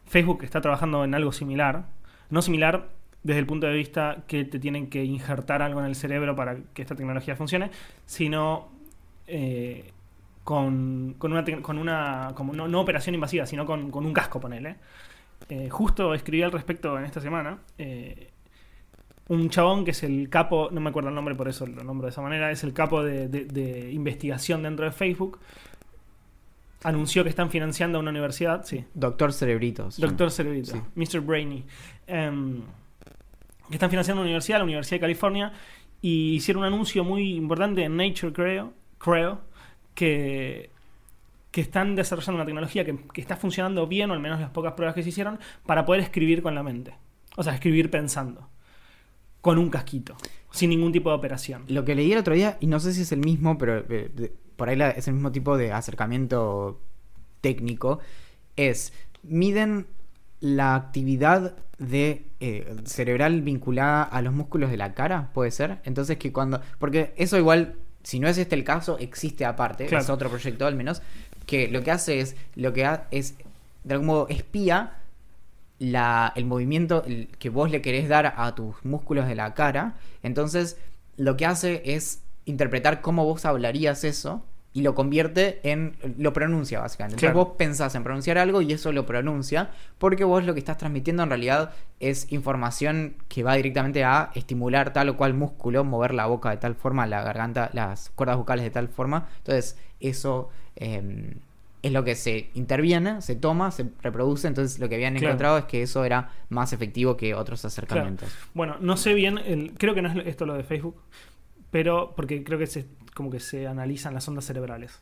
Facebook está trabajando en algo similar, no similar desde el punto de vista que te tienen que injertar algo en el cerebro para que esta tecnología funcione, sino eh, con, con una, con una como no, operación invasiva, sino con, un casco, ponele. Eh, justo escribí al respecto en esta semana. un chabón que es el capo, no me acuerdo el nombre, por eso lo nombro de esa manera, es el capo de- de investigación dentro de Facebook. Anunció que están financiando a una universidad, sí, Doctor Cerebritos. Doctor Cerebrito, Sí. Mr. Brainy. Em, que están financiando una universidad, la Universidad de California, y hicieron un anuncio muy importante en Nature, creo, creo que, que están desarrollando una tecnología que, que está funcionando bien, o al menos las pocas pruebas que se hicieron, para poder escribir con la mente. O sea, escribir pensando. Con un casquito. Sin ningún tipo de operación. Lo que leí el otro día, y no sé si es el mismo, pero eh, por ahí la- es el mismo tipo de acercamiento técnico, es miden la actividad de eh, cerebral vinculada a los músculos de la cara, puede ser. Entonces que cuando, porque eso igual, si no es este el caso, existe aparte, Claro. es otro proyecto al menos, que lo que hace es, lo que ha- es de algún modo espía la, el movimiento que vos le querés dar a tus músculos de la cara. Entonces, lo que hace es interpretar cómo vos hablarías eso y lo convierte en. lo pronuncia, básicamente. Entonces, Claro. vos pensás en pronunciar algo y eso lo pronuncia, porque vos lo que estás transmitiendo en realidad es información que va directamente a estimular tal o cual músculo, mover la boca de tal forma, la garganta, las cuerdas vocales de tal forma. Entonces, eso. em, es lo que se interviene, se toma, se reproduce. Entonces, lo que habían Claro. encontrado es que eso era más efectivo que otros acercamientos. Bueno, no sé bien, el- creo que no es esto lo de Facebook, pero porque creo que se, como que se analizan las ondas cerebrales.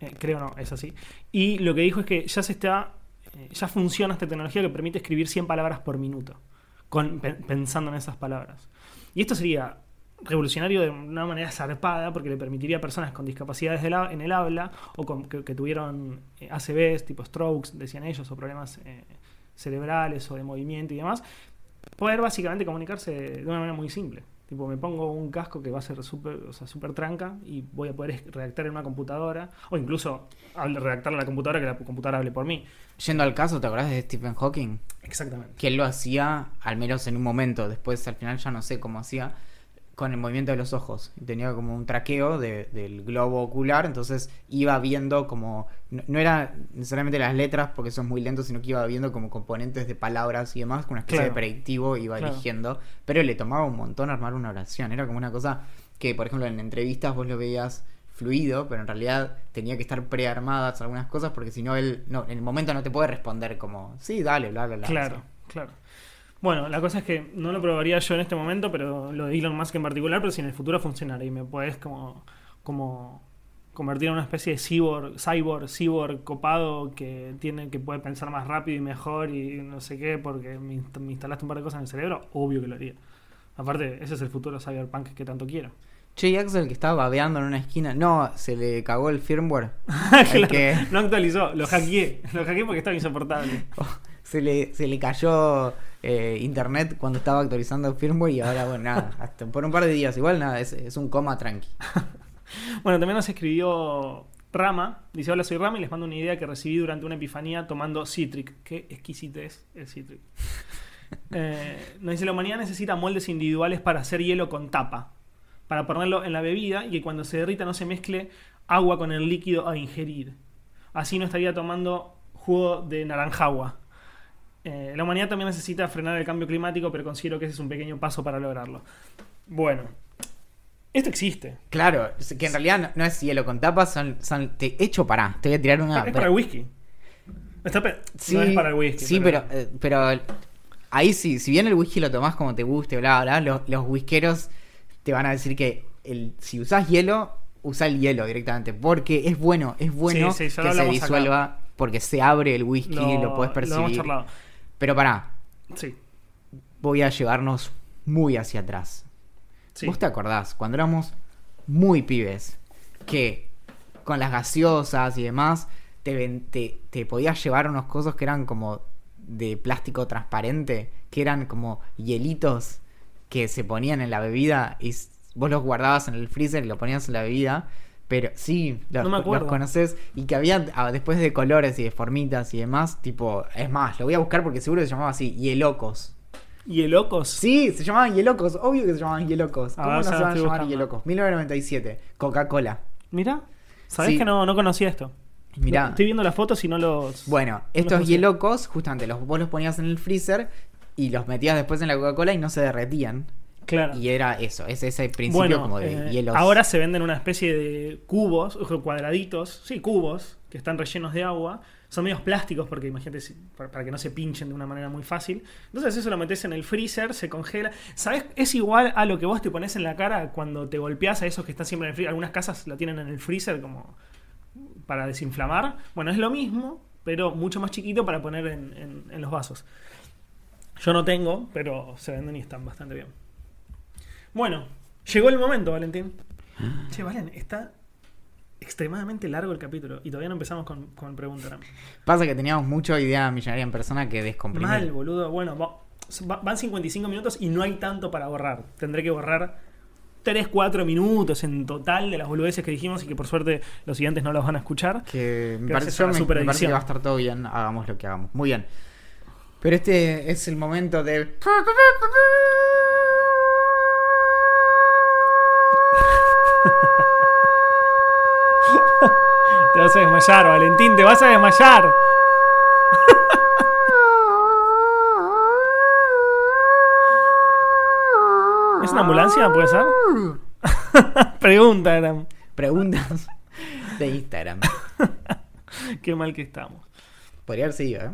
Eh, creo no, es así. Y lo que dijo es que ya se está. eh, ya funciona esta tecnología que permite escribir 100 palabras por minuto. Pensando en esas palabras. Y esto sería revolucionario de una manera zarpada porque le permitiría a personas con discapacidades en el habla o que, que tuvieron eh, ACVs, tipo strokes, decían ellos, o problemas eh, cerebrales o de movimiento y demás, poder básicamente comunicarse de una manera muy simple. Tipo, me pongo un casco que va a ser súper o sea, súper tranca y voy a poder redactar en una computadora o incluso redactar en la computadora que la computadora hable por mí. Yendo al caso, ¿te acordás de Stephen Hawking? Exactamente. Que él lo hacía, al menos en un momento, después al final ya no sé cómo hacía, con el movimiento de los ojos. Tenía como un traqueo de- del globo ocular, entonces iba viendo como... No, no era necesariamente las letras porque son muy lentos, sino que iba viendo como componentes de palabras y demás, con una especie Claro. de predictivo iba Claro. eligiendo, pero le tomaba un montón armar una oración. Era como una cosa que, por ejemplo, en entrevistas vos lo veías fluido, pero en realidad tenía que estar prearmadas algunas cosas porque si no él no, en el momento no te puede responder como, sí, dale, bla, bla, bla. Claro, claro. Bueno, la cosa es que no lo probaría yo en este momento, pero lo de Elon Musk en particular, pero si en el futuro funcionara y me puedes como, como convertir en una especie de cyborg, cyborg, cyborg copado que tiene que puede pensar más rápido y mejor y no sé qué, porque me, inst- me instalaste un par de cosas en el cerebro, obvio que lo haría. Aparte, ese es el futuro cyberpunk que tanto quiero. Che, y Axel que estaba babeando en una esquina. No, se le cagó el firmware. El Claro, que- No actualizó, lo hackeé, lo hackeé porque estaba insoportable. se, le, se le cayó eh, internet cuando estaba actualizando el firmware y ahora, bueno, nada, hasta por un par de días. Igual nada, es, es un coma tranqui. Bueno, también nos escribió Rama. Dice: Hola, soy Rama y les mando una idea que recibí durante una epifanía tomando Citric. Qué exquisitez el Citric. Eh, nos dice: La humanidad necesita moldes individuales para hacer hielo con tapa. Para ponerlo en la bebida y que cuando se derrita no se mezcle agua con el líquido a ingerir. Así no estaría tomando jugo de naranjagua. Eh, la humanidad también necesita frenar el cambio climático, pero considero que ese es un pequeño paso para lograrlo. Bueno, esto existe. Claro, que en realidad no, no es hielo con tapas, son, son te hecho para. Te voy a tirar una. es para el whisky. Está pe- Sí, no es para el whisky. sí, pero, eh, pero ahí sí, si bien el whisky lo tomás como te guste, bla, bla, los, los whiskeros te van a decir que el, si usás hielo, usa el hielo directamente, porque es bueno, es bueno Sí, sí, que se acá. disuelva, porque se abre el whisky, lo, puedes Lo hemos percibir. charlado. Pero pará, Sí, voy a llevarnos muy hacia atrás. sí. ¿Vos te acordás cuando éramos muy pibes que con las gaseosas y demás te, te, te podías llevar unos cosas que eran como de plástico transparente, que eran como hielitos que se ponían en la bebida y vos los guardabas en el freezer y lo ponías en la bebida? Pero sí, los, No me acuerdo. los conoces y que había ah, después de colores y de formitas y demás, tipo, es más, lo voy a buscar porque seguro se llamaba así, hielocos. ¿Y el locos? Sí, se llamaban Hielocos, obvio que se llamaban Hielocos. A ¿Cómo no se van a llamar. Hielocos? 1997, Coca-Cola. Mira, ¿sabés Sí. que no, no conocía esto? Mirá. Estoy viendo las fotos y no los. Bueno, no estos conocía. Hielocos, justamente, los, vos los ponías en el freezer y los metías después en la Coca-Cola y no se derretían. Claro. Y era eso, es ese principio bueno, como de eh, hielos. ahora se venden una especie de cubos, cuadraditos, sí, cubos, que están rellenos de agua. Son medios plásticos porque imagínate para, que no se pinchen de una manera muy fácil. Entonces eso lo metes en el freezer, se congela. ¿Sabes? Es igual a lo que vos te pones en la cara cuando te golpeas a esos que están siempre en el freezer. Algunas casas lo tienen en el freezer como para desinflamar. Bueno, es lo mismo, pero mucho más chiquito para poner en, en- en los vasos. Yo no tengo, pero se venden y están bastante bien. Bueno, llegó el momento, Valentín. Che, Valen, está extremadamente largo el capítulo y todavía no empezamos con, con preguntas. Pasa que teníamos mucho idea millonaria en persona que descomprimir. Mal, boludo. Bueno, va- va- van 55 minutos y no hay tanto para borrar. Tendré que borrar 3, 4 minutos en total de las boludeces que dijimos y que por suerte los siguientes no los van a escuchar. Que me parece, a la me- parece que va a estar todo bien, hagamos lo que hagamos. Muy bien. Pero este es el momento de... Te vas a desmayar, Valentín, te vas a desmayar. ¿Es una ambulancia? ¿Puede ser? Pregunta, eran. Preguntas de Instagram. Qué mal que estamos. Podría haber sido, ¿eh?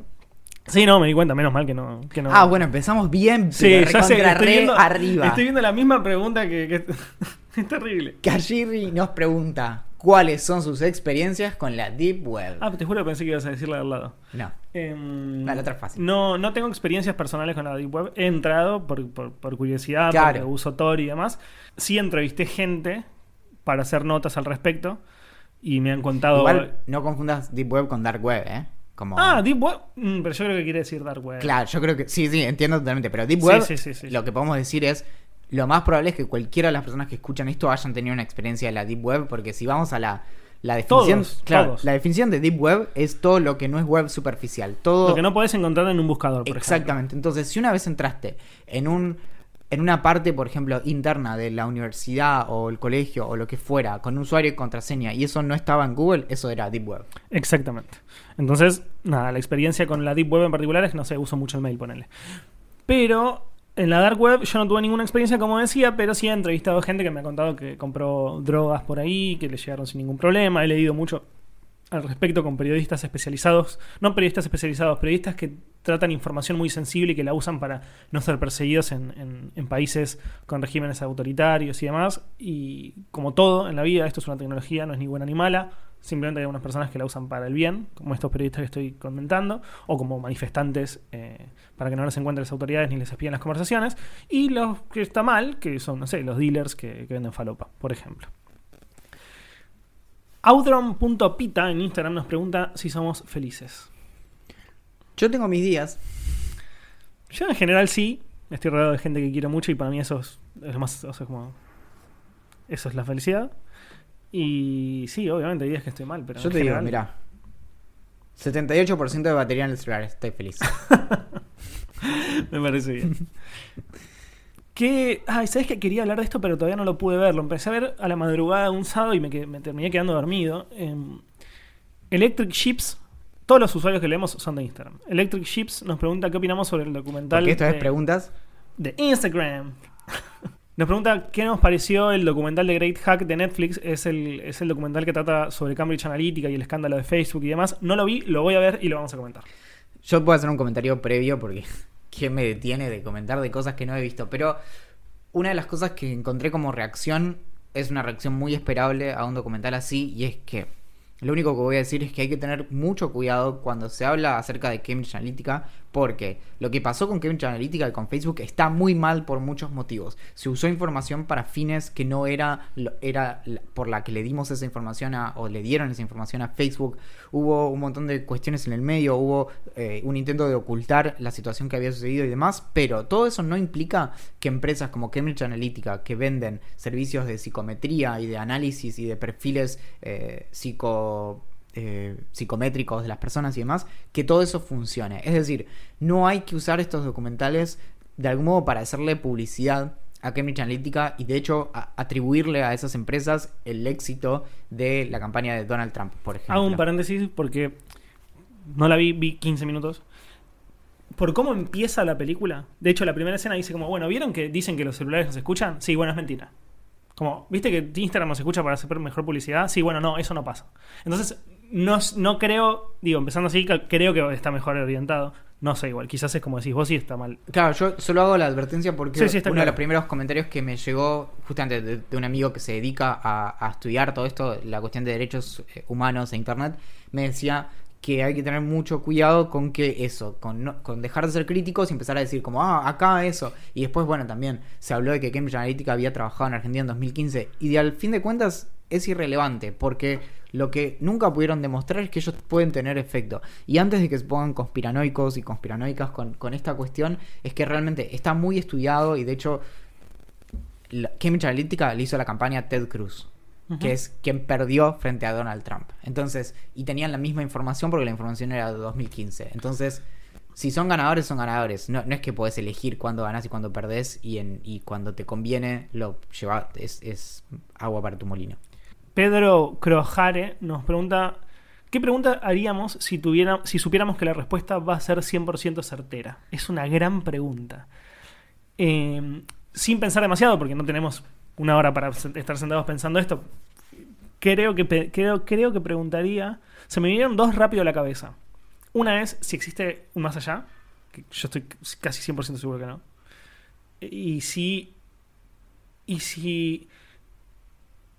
Sí, no, me di cuenta, menos mal que no. Que no. Ah, bueno, empezamos bien, sí, ya sé. Estoy re viendo, arriba. estoy viendo la misma pregunta que. que- es terrible. Kashiri nos pregunta: cuáles son sus experiencias con la Deep Web. Ah, te juro que pensé que ibas a decirla de al lado. No, Em, No, la otra es fácil. No, no tengo experiencias personales con la Deep Web. He entrado por, por- por curiosidad, Claro. porque uso Tor y demás. Sí entrevisté gente para hacer notas al respecto. Y me han contado. igual no confundas Deep Web con Dark Web, ¿eh? Como... Ah, Deep Web. Mm, pero yo creo que quiere decir Dark Web. Claro, yo creo que sí, sí, entiendo totalmente. Pero Deep Web, sí, sí, sí. lo que podemos decir es, lo más probable es que cualquiera de las personas que escuchan esto hayan tenido una experiencia de la Deep Web, porque si vamos a la, la definición, Todos, claro, todos. la definición de Deep Web es todo lo que no es web superficial, todo Lo que no podés encontrar en un buscador, por exactamente. Entonces, si una vez entraste en un en una parte, por ejemplo, interna de la universidad o el colegio o lo que fuera, con usuario y contraseña, y eso no estaba en Google, eso era Deep Web. Exactamente. Entonces, nada, la experiencia con la Deep Web en particular es que no sé, uso mucho el mail, ponele. Pero en la Dark Web yo no tuve ninguna experiencia, como decía, pero sí he entrevistado gente que me ha contado que compró drogas por ahí, que le llegaron sin ningún problema. He leído mucho al respecto con periodistas especializados, no periodistas especializados, periodistas que tratan información muy sensible y que la usan para no ser perseguidos en, en- en países con regímenes autoritarios y demás. Y como todo en la vida, esto es una tecnología, no es ni buena ni mala. Simplemente hay algunas personas que la usan para el bien, como estos periodistas que estoy comentando, o como manifestantes eh, para que no les encuentren las autoridades ni les espíen las conversaciones. Y los que está mal, que son, no sé, los dealers que, que venden falopa, por ejemplo. Audron.pita en Instagram nos pregunta si somos felices. Yo tengo mis días, Yo en general sí, estoy rodeado de gente que quiero mucho y para mí eso es, es lo más, o sea, como eso es la felicidad. Y sí, obviamente hay días que estoy mal, pero yo en te digo, general- mira, 78% de batería en el celular, estoy feliz. Me parece bien. que, ay, ¿sabes que quería hablar de esto, pero todavía no lo pude ver? Lo empecé a ver a la madrugada un sábado y me, terminé quedando dormido. Em, Electric Ships, todos los usuarios que leemos son de Instagram. Electric Ships nos pregunta qué opinamos sobre el documental Porque esto es de, preguntas. de Instagram. Nos pregunta qué nos pareció el documental de Great Hack de Netflix. Es el, es el documental que trata sobre Cambridge Analytica y el escándalo de Facebook y demás. No lo vi, lo voy a ver y lo vamos a comentar. Yo puedo hacer un comentario previo porque ¿quién me detiene de comentar de cosas que no he visto? Pero una de las cosas que encontré como reacción es una reacción muy esperable a un documental así y es que lo único que voy a decir es que hay que tener mucho cuidado cuando se habla acerca de Cambridge Analytica porque lo que pasó con Cambridge Analytica y con Facebook está muy mal por muchos motivos. Se usó información para fines que no era, era por la que le dimos esa información a, o le dieron esa información a Facebook. Hubo un montón de cuestiones en el medio, hubo eh, un intento de ocultar la situación que había sucedido y demás, pero todo eso no implica que empresas como Cambridge Analytica, que venden servicios de psicometría y de análisis y de perfiles eh, psico eh, psicométricos de las personas y demás, que todo eso funcione. Es decir, no hay que usar estos documentales de algún modo para hacerle publicidad a Cambridge Analytica y de hecho atribuirle a esas empresas el éxito de la campaña de Donald Trump, por ejemplo. Hago un paréntesis porque no la vi, vi 15 minutos. Por cómo empieza la película. De hecho, la primera escena dice como, bueno, ¿vieron que dicen que los celulares nos escuchan? Sí, bueno, es mentira. Como, ¿viste que Instagram nos escucha para hacer mejor publicidad? Sí, bueno, no, eso no pasa. Entonces, no, no creo, digo, empezando así, creo que está mejor orientado. No sé, igual, quizás es como decís vos y está mal. Claro, yo solo hago la advertencia porque Sí, sí, uno de los primeros comentarios que me llegó justamente de, de un amigo que se dedica a, a estudiar todo esto, la cuestión de derechos eh, humanos e internet, me decía que hay que tener mucho cuidado con que eso, con, no- con dejar de ser críticos y empezar a decir como, ah, acá eso. Y después, bueno, también se habló de que Cambridge Analytica había trabajado en Argentina en 2015 y de, al fin de cuentas es irrelevante porque lo que nunca pudieron demostrar es que ellos pueden tener efecto. Y antes de que se pongan conspiranoicos y conspiranoicas con, con esta cuestión, es que realmente está muy estudiado y de hecho la- Cambridge Analytica le hizo la campaña a Ted Cruz, que es quien perdió frente a Donald Trump. Entonces, y tenían la misma información porque la información era de 2015. Entonces, si son ganadores, son ganadores. No, no es que podés elegir cuándo ganás y cuándo perdés y, en, y cuando te conviene lo lleva, es, es agua para tu molino. Pedro Crojare nos pregunta, ¿qué pregunta haríamos si, si supiéramos que la respuesta va a ser 100% certera? Es una gran pregunta. Eh, sin pensar demasiado, porque no tenemos una hora para estar sentados pensando esto, creo que, creo, creo que preguntaría, se me vinieron dos rápido a la cabeza. Una es si existe un más allá, yo estoy casi 100% seguro que no. Y si... Y si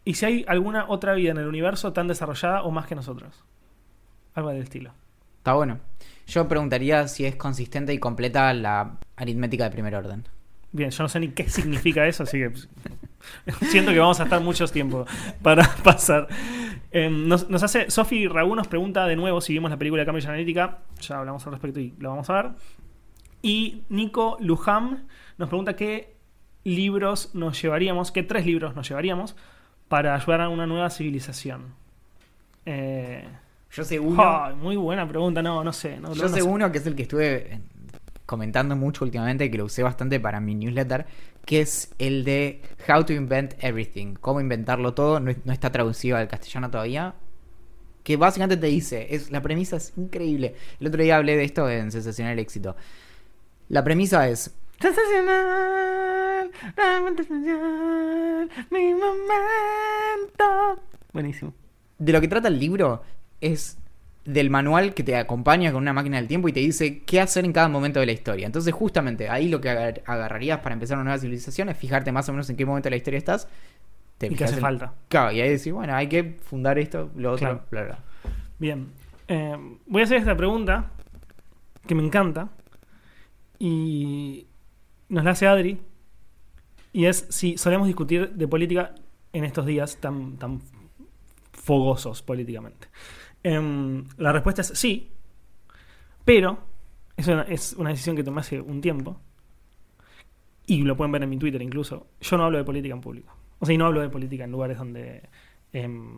y si hay alguna otra vida en el universo tan desarrollada o más que nosotros. Algo del estilo. Está bueno. Yo preguntaría si es consistente y completa la aritmética de primer orden. Bien, yo no sé ni qué significa eso, así que siento que vamos a estar muchos tiempo para pasar. Eh, nos, nos hace, Sofi Raúl nos pregunta de nuevo si vimos la película de Cambridge Analytica. Ya hablamos al respecto y lo vamos a ver. Y Nico Lujam nos pregunta qué libros nos llevaríamos, qué tres libros nos llevaríamos para ayudar a una nueva civilización. Eh, Yo sé uno. ay, muy buena pregunta, no, no sé. No, Yo no sé sé. uno que es el que estuve eh, comentando mucho últimamente, que lo usé bastante para mi newsletter, que es el de How to Invent Everything, cómo inventarlo todo, no, no está traducido al castellano todavía, que básicamente te dice, es, la premisa es increíble. El otro día hablé de esto en Sensacional Éxito. La premisa es, Sensacional, realmente esencial, mi momento. Buenísimo. de lo que trata el libro es del manual que te acompaña con una máquina del tiempo y te dice qué hacer en cada momento de la historia. Entonces, justamente ahí lo que agar- agarrarías para empezar una nueva civilización es fijarte más o menos en qué momento de la historia estás. Te Y qué hace en- falta. Claro, y ahí decís, bueno, hay que fundar esto, lo otro, Claro. bla, bla. Bien. Eh, voy a hacer esta pregunta que me encanta. Y nos la hace Adri. Y es si solemos discutir de política en estos días tan, tan fogosos políticamente. Em, la respuesta es sí. Pero es una, es una decisión que tomé hace un tiempo. Y lo pueden ver en mi Twitter incluso. Yo no hablo de política en público. O sea, y no hablo de política en lugares donde. em,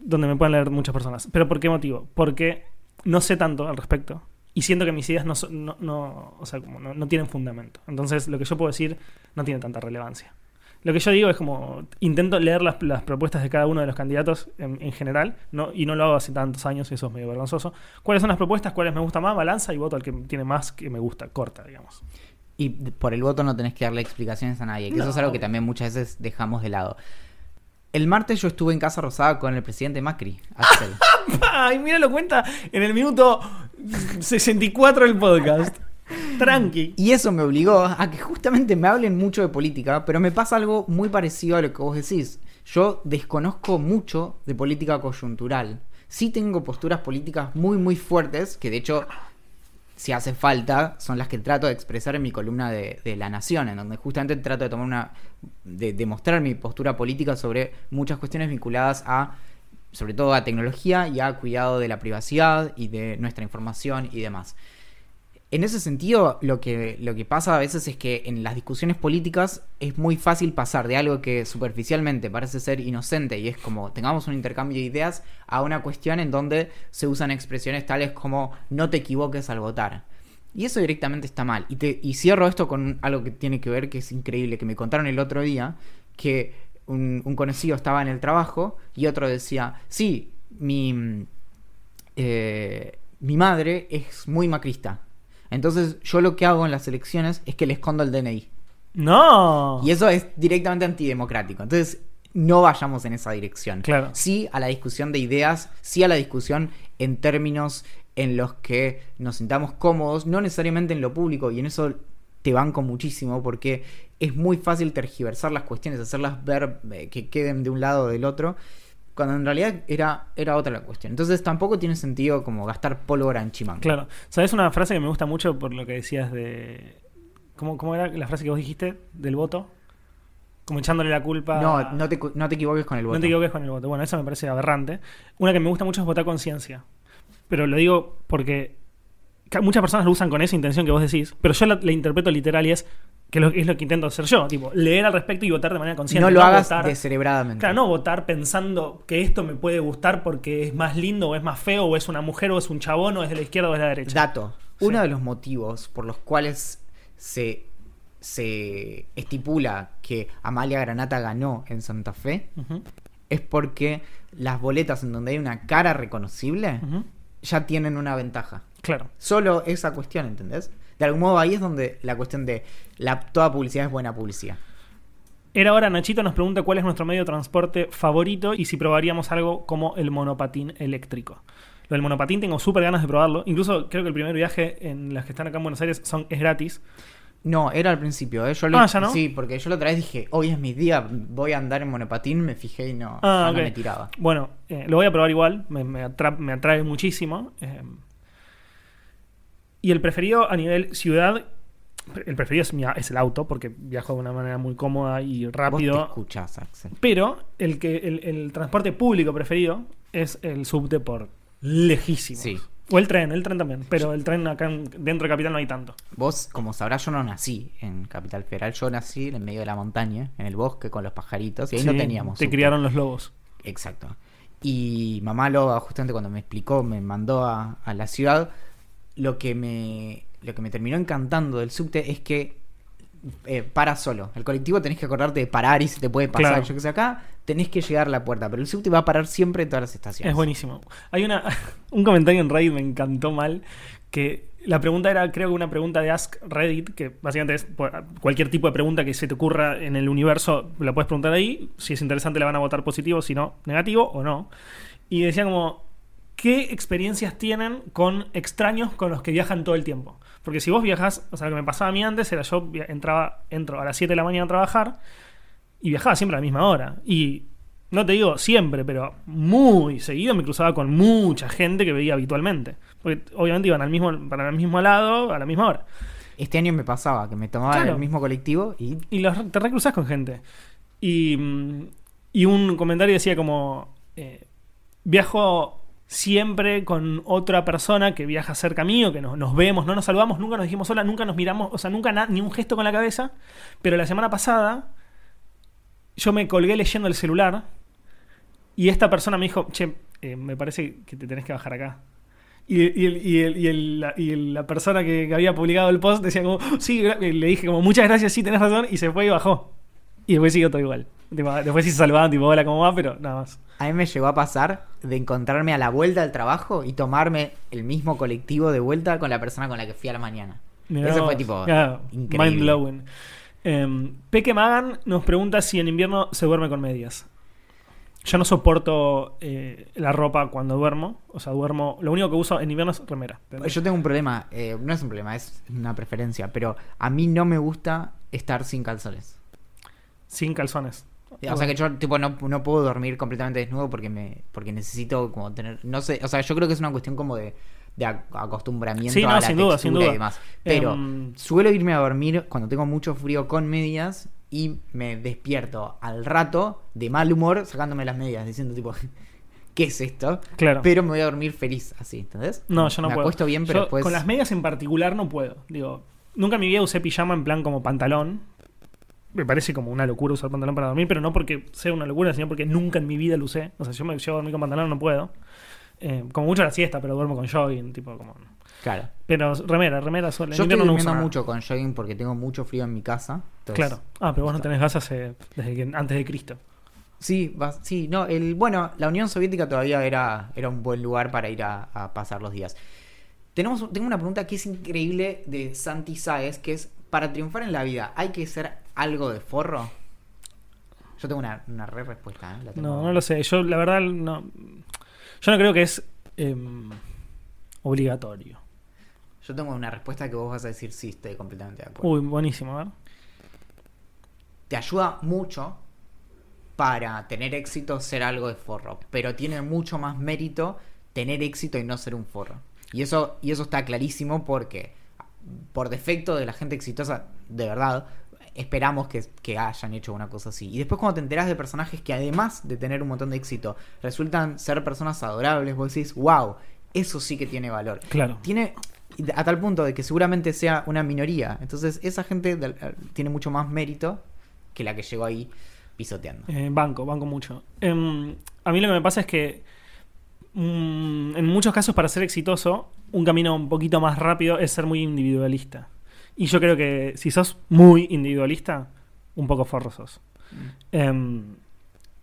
donde me pueden leer muchas personas. ¿Pero por qué motivo? Porque no sé tanto al respecto y siento que mis ideas no, son- no, no- o sea, como no, no tienen fundamento. Entonces, lo que yo puedo decir no tiene tanta relevancia. Lo que yo digo es como intento leer las, las propuestas de cada uno de los candidatos en, en general, no, y no lo hago hace tantos años, y eso es medio vergonzoso. ¿Cuáles son las propuestas? ¿Cuáles me gusta más? Balanza y voto al que tiene más que me gusta, corta, digamos. Y por el voto no tenés que darle explicaciones a nadie, que eso es algo que también muchas veces dejamos de lado. El martes yo estuve en Casa Rosada con el presidente Macri, Axel. ¡Ay, mira, lo cuenta en el minuto 64 del podcast! Tranqui. Y eso me obligó a que justamente me hablen mucho de política, pero me pasa algo muy parecido a lo que vos decís. Yo desconozco mucho de política coyuntural. Sí tengo posturas políticas muy, muy fuertes, que de hecho, si hace falta, son las que trato de expresar en mi columna de, de La Nación, en donde justamente trato de tomar una. de, de mostrar mi postura política sobre muchas cuestiones vinculadas a. sobre todo a tecnología y a cuidado de la privacidad y de nuestra información y demás. En ese sentido, lo que, pasa a veces es que en las discusiones políticas es muy fácil pasar de algo que superficialmente parece ser inocente y es como tengamos un intercambio de ideas a una cuestión en donde se usan expresiones tales como no te equivoques al votar. Y eso directamente está mal. Y cierro esto con algo que tiene que ver que es increíble, que me contaron el otro día, que un, un conocido estaba en el trabajo y otro decía, sí, mi, eh, mi madre es muy macrista. Entonces yo lo que hago en las elecciones es que le escondo el DNI. ¡No! Y eso es directamente antidemocrático. Entonces no vayamos en esa dirección. Claro. Sí a la discusión de ideas, sí a la discusión en términos en los que nos sintamos cómodos, no necesariamente en lo público, y en eso te banco muchísimo porque es muy fácil tergiversar las cuestiones, hacerlas ver eh, que queden de un lado o del otro, cuando en realidad era, era otra la cuestión. Entonces tampoco tiene sentido como gastar pólvora en chimán. Claro. ¿Sabes una frase que me gusta mucho por lo que decías de. ¿Cómo, cómo era la frase que vos dijiste? Del voto. Como echándole la culpa. No, no te, no te equivoques con el voto. No te equivoques con el voto. Bueno, eso me parece aberrante. Una que me gusta mucho es votar conciencia. Pero lo digo porque muchas personas lo usan con esa intención que vos decís, pero yo la, la interpreto literal y es que es lo que intento hacer yo. Tipo, leer al respecto y votar de manera consciente. no lo hagas votar- descerebradamente. Claro, no votar pensando que esto me puede gustar porque es más lindo o es más feo o es una mujer o es un chabón o es de la izquierda o es de la derecha. Dato. Sí. Uno de los motivos por los cuales se, se estipula que Amalia Granata ganó en Santa Fe es porque las boletas en donde hay una cara reconocible ya tienen una ventaja. Claro. Solo esa cuestión, ¿entendés? De algún modo ahí es donde la cuestión de la, toda publicidad es buena publicidad. Era ahora Nachito nos pregunta cuál es nuestro medio de transporte favorito y si probaríamos algo como el monopatín eléctrico. Lo del monopatín tengo súper ganas de probarlo. Incluso creo que el primer viaje en las que están acá en Buenos Aires son, es gratis. No, era al principio, ¿eh? Yo lo- Ah, ¿ya no? Sí, porque yo la otra vez dije, hoy es mi día, voy a andar en monopatín, me fijé y no, Ah, me tiraba. Bueno, eh, lo voy a probar igual, me, me atra- me atrae muchísimo. eh. Y el preferido a nivel ciudad, el preferido es, mi- es el auto, porque viajo de una manera muy cómoda y Vos te rápido. escuchás, Axel. Pero el, que, el, el transporte público preferido es el subte por lejísimo. Sí. O el tren, el tren también. Pero el tren acá en- dentro de Capital no hay tanto. Vos, como sabrás, yo no nací en Capital Federal, yo nací en el medio de la montaña, en el bosque con los pajaritos, y ahí no teníamos. Te subte. criaron los lobos. Exacto. Y mamá Loba, justamente cuando me explicó, me mandó a, a la ciudad, lo que me lo que me terminó encantando del subte es que eh, para solo. El colectivo tenés que acordarte de parar y se te puede pasar. Claro. Yo que sé, acá tenés que llegar a la puerta, pero el subte va a parar siempre en todas las estaciones. Es buenísimo. Hay una, un comentario en Reddit, me encantó mal, que la pregunta era, creo que una pregunta de Ask Reddit, que básicamente es pues, cualquier tipo de pregunta que se te ocurra en el universo, la puedes preguntar ahí. Si es interesante, la van a votar positivo, si no, negativo o no. Y decía como, ¿qué experiencias tienen con extraños con los que viajan todo el tiempo? Porque si vos viajas, o sea, lo que me pasaba a mí antes era yo entraba, entro a las 7 de la mañana a trabajar y viajaba siempre a la misma hora. Y no te digo siempre, pero muy seguido me cruzaba con mucha gente que veía habitualmente. Porque obviamente iban al mismo, para el mismo lado a la misma hora. Este año me pasaba que me tomaba Claro. el mismo colectivo y Y los, te recruzas con gente. Y, mm, y un comentario decía como, eh, viajo siempre con otra persona que viaja cerca mío, que nos, nos vemos, no nos saludamos, nunca nos dijimos hola, nunca nos miramos, o sea, nunca ni un gesto con la cabeza. Pero la semana pasada yo me colgué leyendo el celular y esta persona me dijo, che, eh, me parece que te tenés que bajar acá. Y, y el- y el- y el- la, y la persona que, que había publicado el post decía como, sí, le dije como, muchas gracias, sí, tenés razón, y se fue y bajó. Y después siguió todo igual. Tipo, después sí se saludaban, tipo, hola, ¿cómo va? Pero nada más. a mí me llegó a pasar de encontrarme a la vuelta al trabajo y tomarme el mismo colectivo de vuelta con la persona con la que fui a la mañana. Mirá Eso vos. fue tipo increíble. Mind blowing. Em, Peque Magan nos pregunta si en invierno se duerme con medias. Yo no soporto eh, la ropa cuando duermo. O sea, duermo. Lo único que uso en invierno es remera. ¿entendés? Yo tengo un problema, eh, no es un problema, es una preferencia, pero a mí no me gusta estar sin calzones. Sin calzones. O sea que yo tipo no, no puedo dormir completamente desnudo porque me porque necesito como tener no sé, o sea, yo creo que es una cuestión como de, de ac- acostumbramiento Sí, no, a la sin duda, sin textura y demás. Pero Em, suelo irme a dormir cuando tengo mucho frío con medias y me despierto al rato de mal humor sacándome las medias diciendo tipo ¿qué es esto? Claro. Pero me voy a dormir feliz así, ¿entendés? No, yo no me puedo. acuesto bien, pero Yo después Con las medias en particular no puedo. Digo, nunca en mi vida usé pijama en plan como pantalón. Me parece como una locura usar pantalón para dormir, pero no porque sea una locura, sino porque nunca en mi vida lo usé. O sea, yo me llevo a dormir con pantalón, no puedo. Eh, como mucho la siesta, pero duermo con jogging, tipo como. claro. Pero remera, remera sola. Yo estoy no uso durmiendo nada. mucho con jogging porque tengo mucho frío en mi casa. entonces- Claro. Ah, pero vos no tenés eh, desde que, antes de Cristo. Sí, va- sí, no, el, bueno, la Unión Soviética todavía era, era un buen lugar para ir a, a pasar los días. Tenemos, tengo una pregunta que es increíble de Santi Saez, que es, para triunfar en la vida, ¿hay que ser algo de forro? Yo tengo una, una re respuesta, ¿eh? La tengo- No, no lo sé. Yo, la verdad, no. Yo no creo que es em, obligatorio. Yo tengo una respuesta que vos vas a decir sí, estoy completamente de acuerdo. Uy, buenísimo, a ver. Te ayuda mucho para tener éxito ser algo de forro, pero tiene mucho más mérito tener éxito y no ser un forro. Y eso, y eso está clarísimo porque por defecto de la gente exitosa, de verdad, esperamos que, que hayan hecho una cosa así. Y después cuando te enterás de personajes que además de tener un montón de éxito, resultan ser personas adorables, vos decís, wow, eso sí que tiene valor. Claro. Tiene a tal punto de que seguramente sea una minoría. Entonces esa gente eh, tiene mucho más mérito que la que llegó ahí pisoteando. Eh, banco, banco mucho. Em, a mí lo que me pasa es que mm, en muchos casos para ser exitoso, un camino un poquito más rápido es ser muy individualista. Y yo creo que si sos muy individualista, un poco forro sos. Em,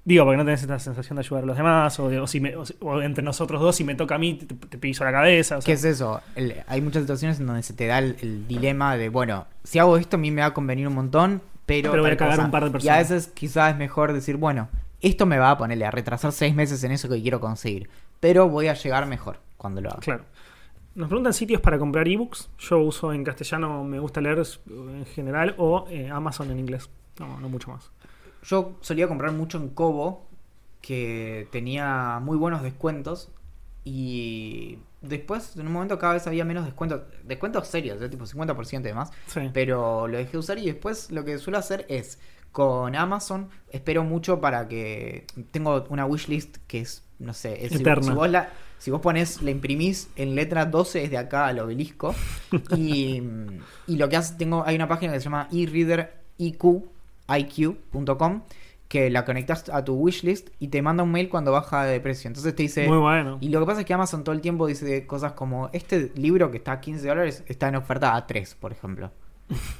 digo, porque no tenés esta sensación de ayudar a los demás, o, de- o si me- o entre nosotros dos, si me toca a mí, te, te piso la cabeza. o sea, ¿Qué es eso? El- hay muchas situaciones en donde se te da el, el dilema de, bueno, si hago esto a mí me va a convenir un montón, pero... Pero voy a cagar cosa. un par de Y a personas. veces quizás es mejor decir, bueno, esto me va a ponerle a retrasar seis meses en eso que quiero conseguir, pero voy a llegar mejor cuando lo haga. Claro. Nos preguntan sitios para comprar ebooks. Yo uso en castellano, me gusta leer en general, o eh, Amazon en inglés. No, no mucho más. Yo solía comprar mucho en Kobo, que tenía muy buenos descuentos. Y después, en un momento, cada vez había menos descuentos. Descuentos serios, de tipo 50% y demás. Sí. Pero lo dejé de usar y después lo que suelo hacer es con Amazon. Espero mucho para que. Tengo una wishlist que es, no sé, es, si, Eterna. si vos la. Si vos pones, la imprimís en letra 12 desde acá al obelisco. y, y lo que hace, tengo, hay una página que se llama eReader IQ, iq.com que la conectas a tu wishlist y te manda un mail cuando baja de precio. Entonces te dice. Muy bueno. Y lo que pasa es que Amazon todo el tiempo dice cosas como: Este libro que está a 15 dólares está en oferta a 3, por ejemplo.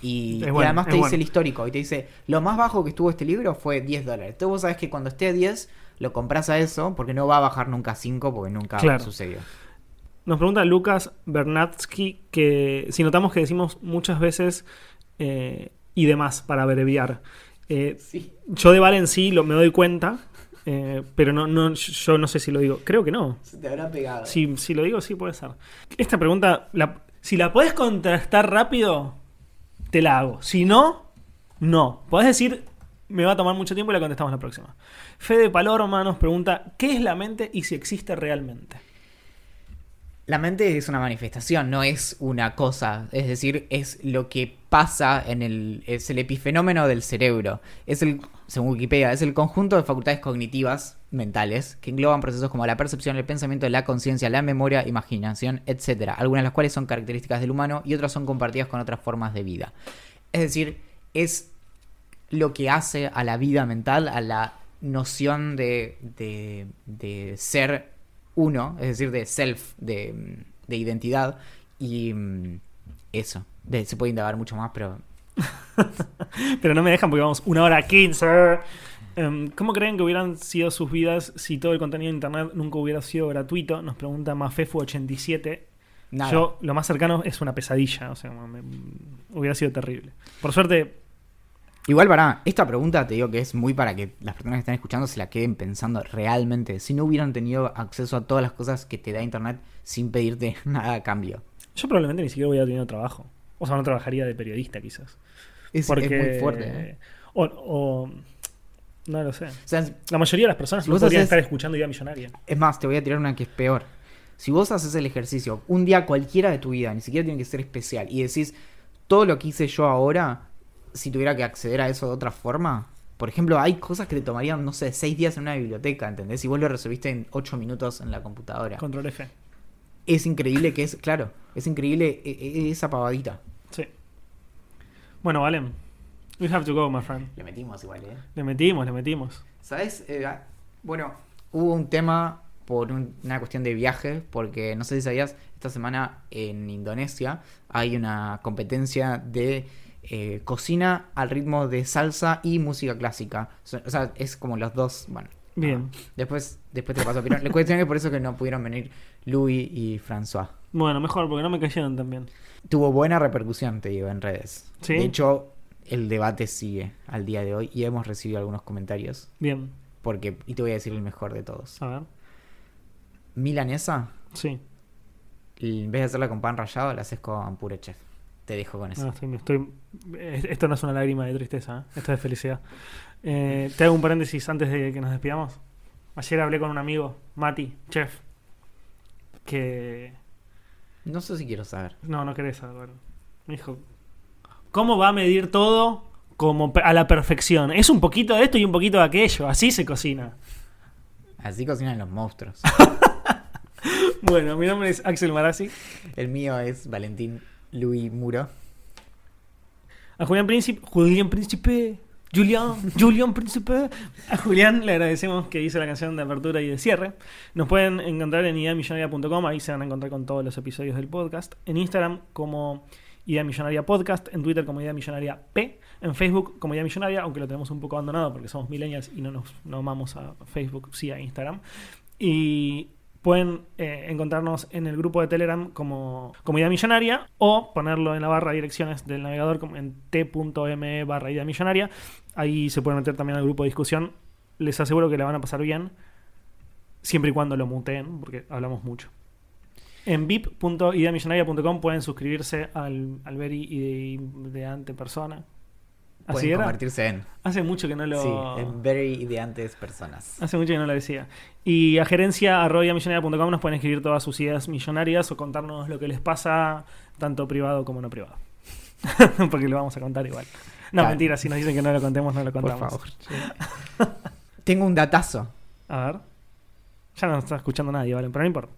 Y, Es y bueno, además te dice bueno. el histórico y te dice: Lo más bajo que estuvo este libro fue 10 dólares. Entonces vos sabés que cuando esté a 10, lo compras a eso porque no va a bajar nunca a 5 porque nunca Claro. sucedió. Nos pregunta Lucas Bernatsky que si notamos que decimos muchas veces eh, y demás para abreviar. Eh, Sí. yo de Valen sí lo, me doy cuenta, eh, pero no, no, yo no sé si lo digo. Creo que no. Se te habrá pegado. Si, si lo digo, sí puede ser. Esta pregunta, la- si la puedes contestar rápido, te la hago. Si no, no. Podés decir, me va a tomar mucho tiempo y la contestamos la próxima. Fede Palorma nos pregunta, ¿qué es la mente y si existe realmente? La mente es una manifestación, no es una cosa. Es decir, es lo que pasa en el. es el epifenómeno del cerebro. Es el, según Wikipedia, es el conjunto de facultades cognitivas mentales que engloban procesos como la percepción, el pensamiento, la conciencia, la memoria, imaginación, etc. Algunas de las cuales son características del humano y otras son compartidas con otras formas de vida. Es decir, es lo que hace a la vida mental, a la noción de, de, de ser uno, es decir, de self, de, de identidad. Y mm, eso. Se puede indagar mucho más, pero Pero no me dejan porque vamos una hora quince. Em, ¿Cómo creen que hubieran sido sus vidas si todo el contenido de internet nunca hubiera sido gratuito? Nos pregunta Mafefu87. nada. Yo, lo más cercano es una pesadilla. O sea, me- hubiera sido terrible. Por suerte, Igual para esta pregunta te digo que es muy para que las personas que están escuchando se la queden pensando realmente. Si no hubieran tenido acceso a todas las cosas que te da internet sin pedirte nada a cambio. yo probablemente ni siquiera hubiera tenido trabajo. O sea, no trabajaría de periodista, quizás. Es, es Porque, muy fuerte. ¿eh? O, o- no lo sé. O sea, La mayoría de las personas Si no podrían haces- estar escuchando Idea Millonaria. Es más, te voy a tirar una que es peor. Si vos haces el ejercicio un día cualquiera de tu vida, ni siquiera tiene que ser especial, y decís, todo lo que hice yo ahora, si tuviera que acceder a eso de otra forma, por ejemplo, hay cosas que te tomarían, no sé, seis días en una biblioteca, ¿entendés? Y vos lo resolviste en ocho minutos en la computadora. Control F. Es increíble que es, claro, es increíble e- e- esa pavadita. Sí. Bueno, Valen. We have to go, my friend. Le metimos igual, ¿eh? Le metimos, le metimos. ¿Sabes? Eh, ah, bueno, hubo un tema por un- una cuestión de viaje, porque no sé si sabías, esta semana en Indonesia hay una competencia de eh, cocina al ritmo de salsa y música clásica. O sea, es como los dos, bueno. Bien. ah, después, después te paso. Pero la cuestión es que por eso que no pudieron venir Louis y François. Bueno, mejor, porque no me cayeron tan bien. Tuvo buena repercusión, te digo, en redes. ¿Sí? De hecho, el debate sigue al día de hoy y hemos recibido algunos comentarios. Bien. Porque, y te voy a decir el mejor de todos. A ver. Milanesa, Sí. en vez de hacerla con pan rallado, la haces con puré chef. Te dejo con eso. No, estoy, estoy- eh, esto no es una lágrima de tristeza, ¿eh? esto es de felicidad. Eh, te hago un paréntesis antes de que nos despidamos. Ayer hablé con un amigo, Mati, chef, que... No sé si quiero saber. No, no querés saber. Me dijo, ¿cómo va a medir todo como a la perfección? Es un poquito de esto y un poquito de aquello, así se cocina. Así cocinan los monstruos. Bueno, mi nombre es Axel Marazzi. el mío es Valentín Luis Muro. A Julián Príncipe, Julián Príncipe, Julián, Julián Príncipe. A Julián le agradecemos que hizo la canción de apertura y de cierre. Nos pueden encontrar en ideamillonaria.com, ahí se van a encontrar con todos los episodios del podcast. En Instagram como Idea Millonaria Podcast, en Twitter como Idea Millonaria P, en Facebook como Idea Millonaria, aunque lo tenemos un poco abandonado porque somos millennials y no nos no amamos a Facebook, sí a Instagram. Y pueden eh, encontrarnos en el grupo de Telegram como, Idea Millonaria o ponerlo en la barra direcciones del navegador en t.me barra Idea Millonaria. Ahí se pueden meter también al grupo de discusión. Les aseguro que la van a pasar bien, siempre y cuando lo muteen, porque hablamos mucho. En vip.ideamillonaria.com pueden suscribirse al, al y de, de ante persona. ¿Así Pueden era? convertirse en. Hace mucho que no lo. Sí, en very ideantes personas. Hace mucho que no lo decía. Y a gerencia millonaria.com nos pueden escribir todas sus ideas millonarias o contarnos lo que les pasa, tanto privado como no privado. Porque lo vamos a contar igual. No, Claro. mentira, si nos dicen que no lo contemos, no lo Por contamos. favor. Tengo un datazo. A ver. Ya no está escuchando nadie, ¿vale? Pero no importa.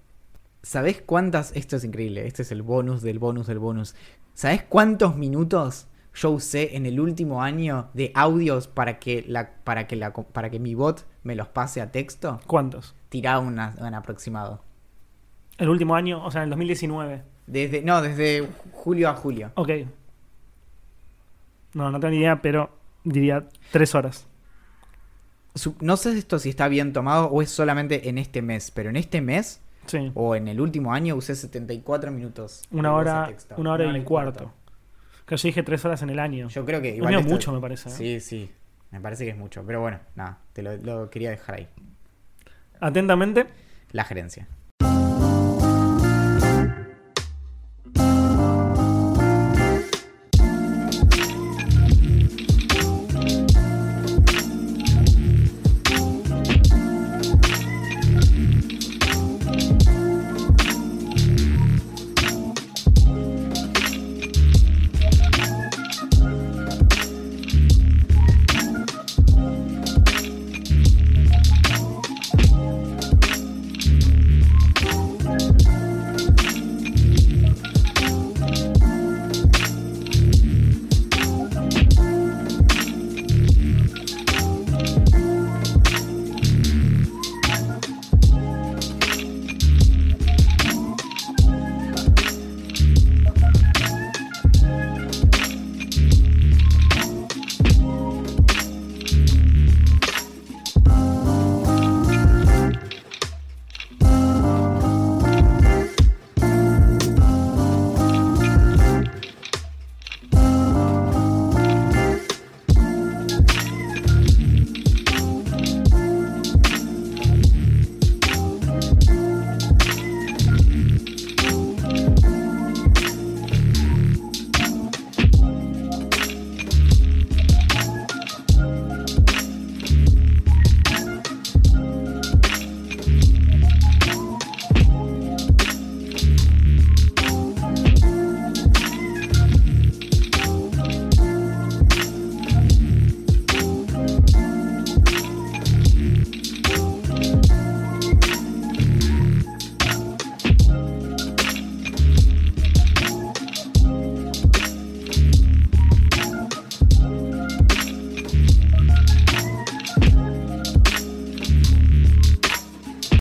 ¿Sabés cuántas? Esto es increíble. Este es el bonus del bonus del bonus. ¿Sabés cuántos minutos yo usé en el último año de audios para que la para que la para que mi bot me los pase a texto? ¿Cuántos? Tirá una- un aproximado. El último año, o sea, en el 2019. Desde no, desde julio a julio. Ok. No, no tengo ni idea, pero diría tres horas. No sé esto si está bien tomado o es solamente en este mes, pero en este mes Sí. o en el último año usé 74 minutos. Una hora, texto. una hora y cuarto. Que yo dije tres horas en el año. Yo creo que igual medio esto- mucho, me parece. ¿eh? Sí, sí. Me parece que es mucho. Pero bueno, nada, te lo, lo quería dejar ahí. Atentamente. La gerencia.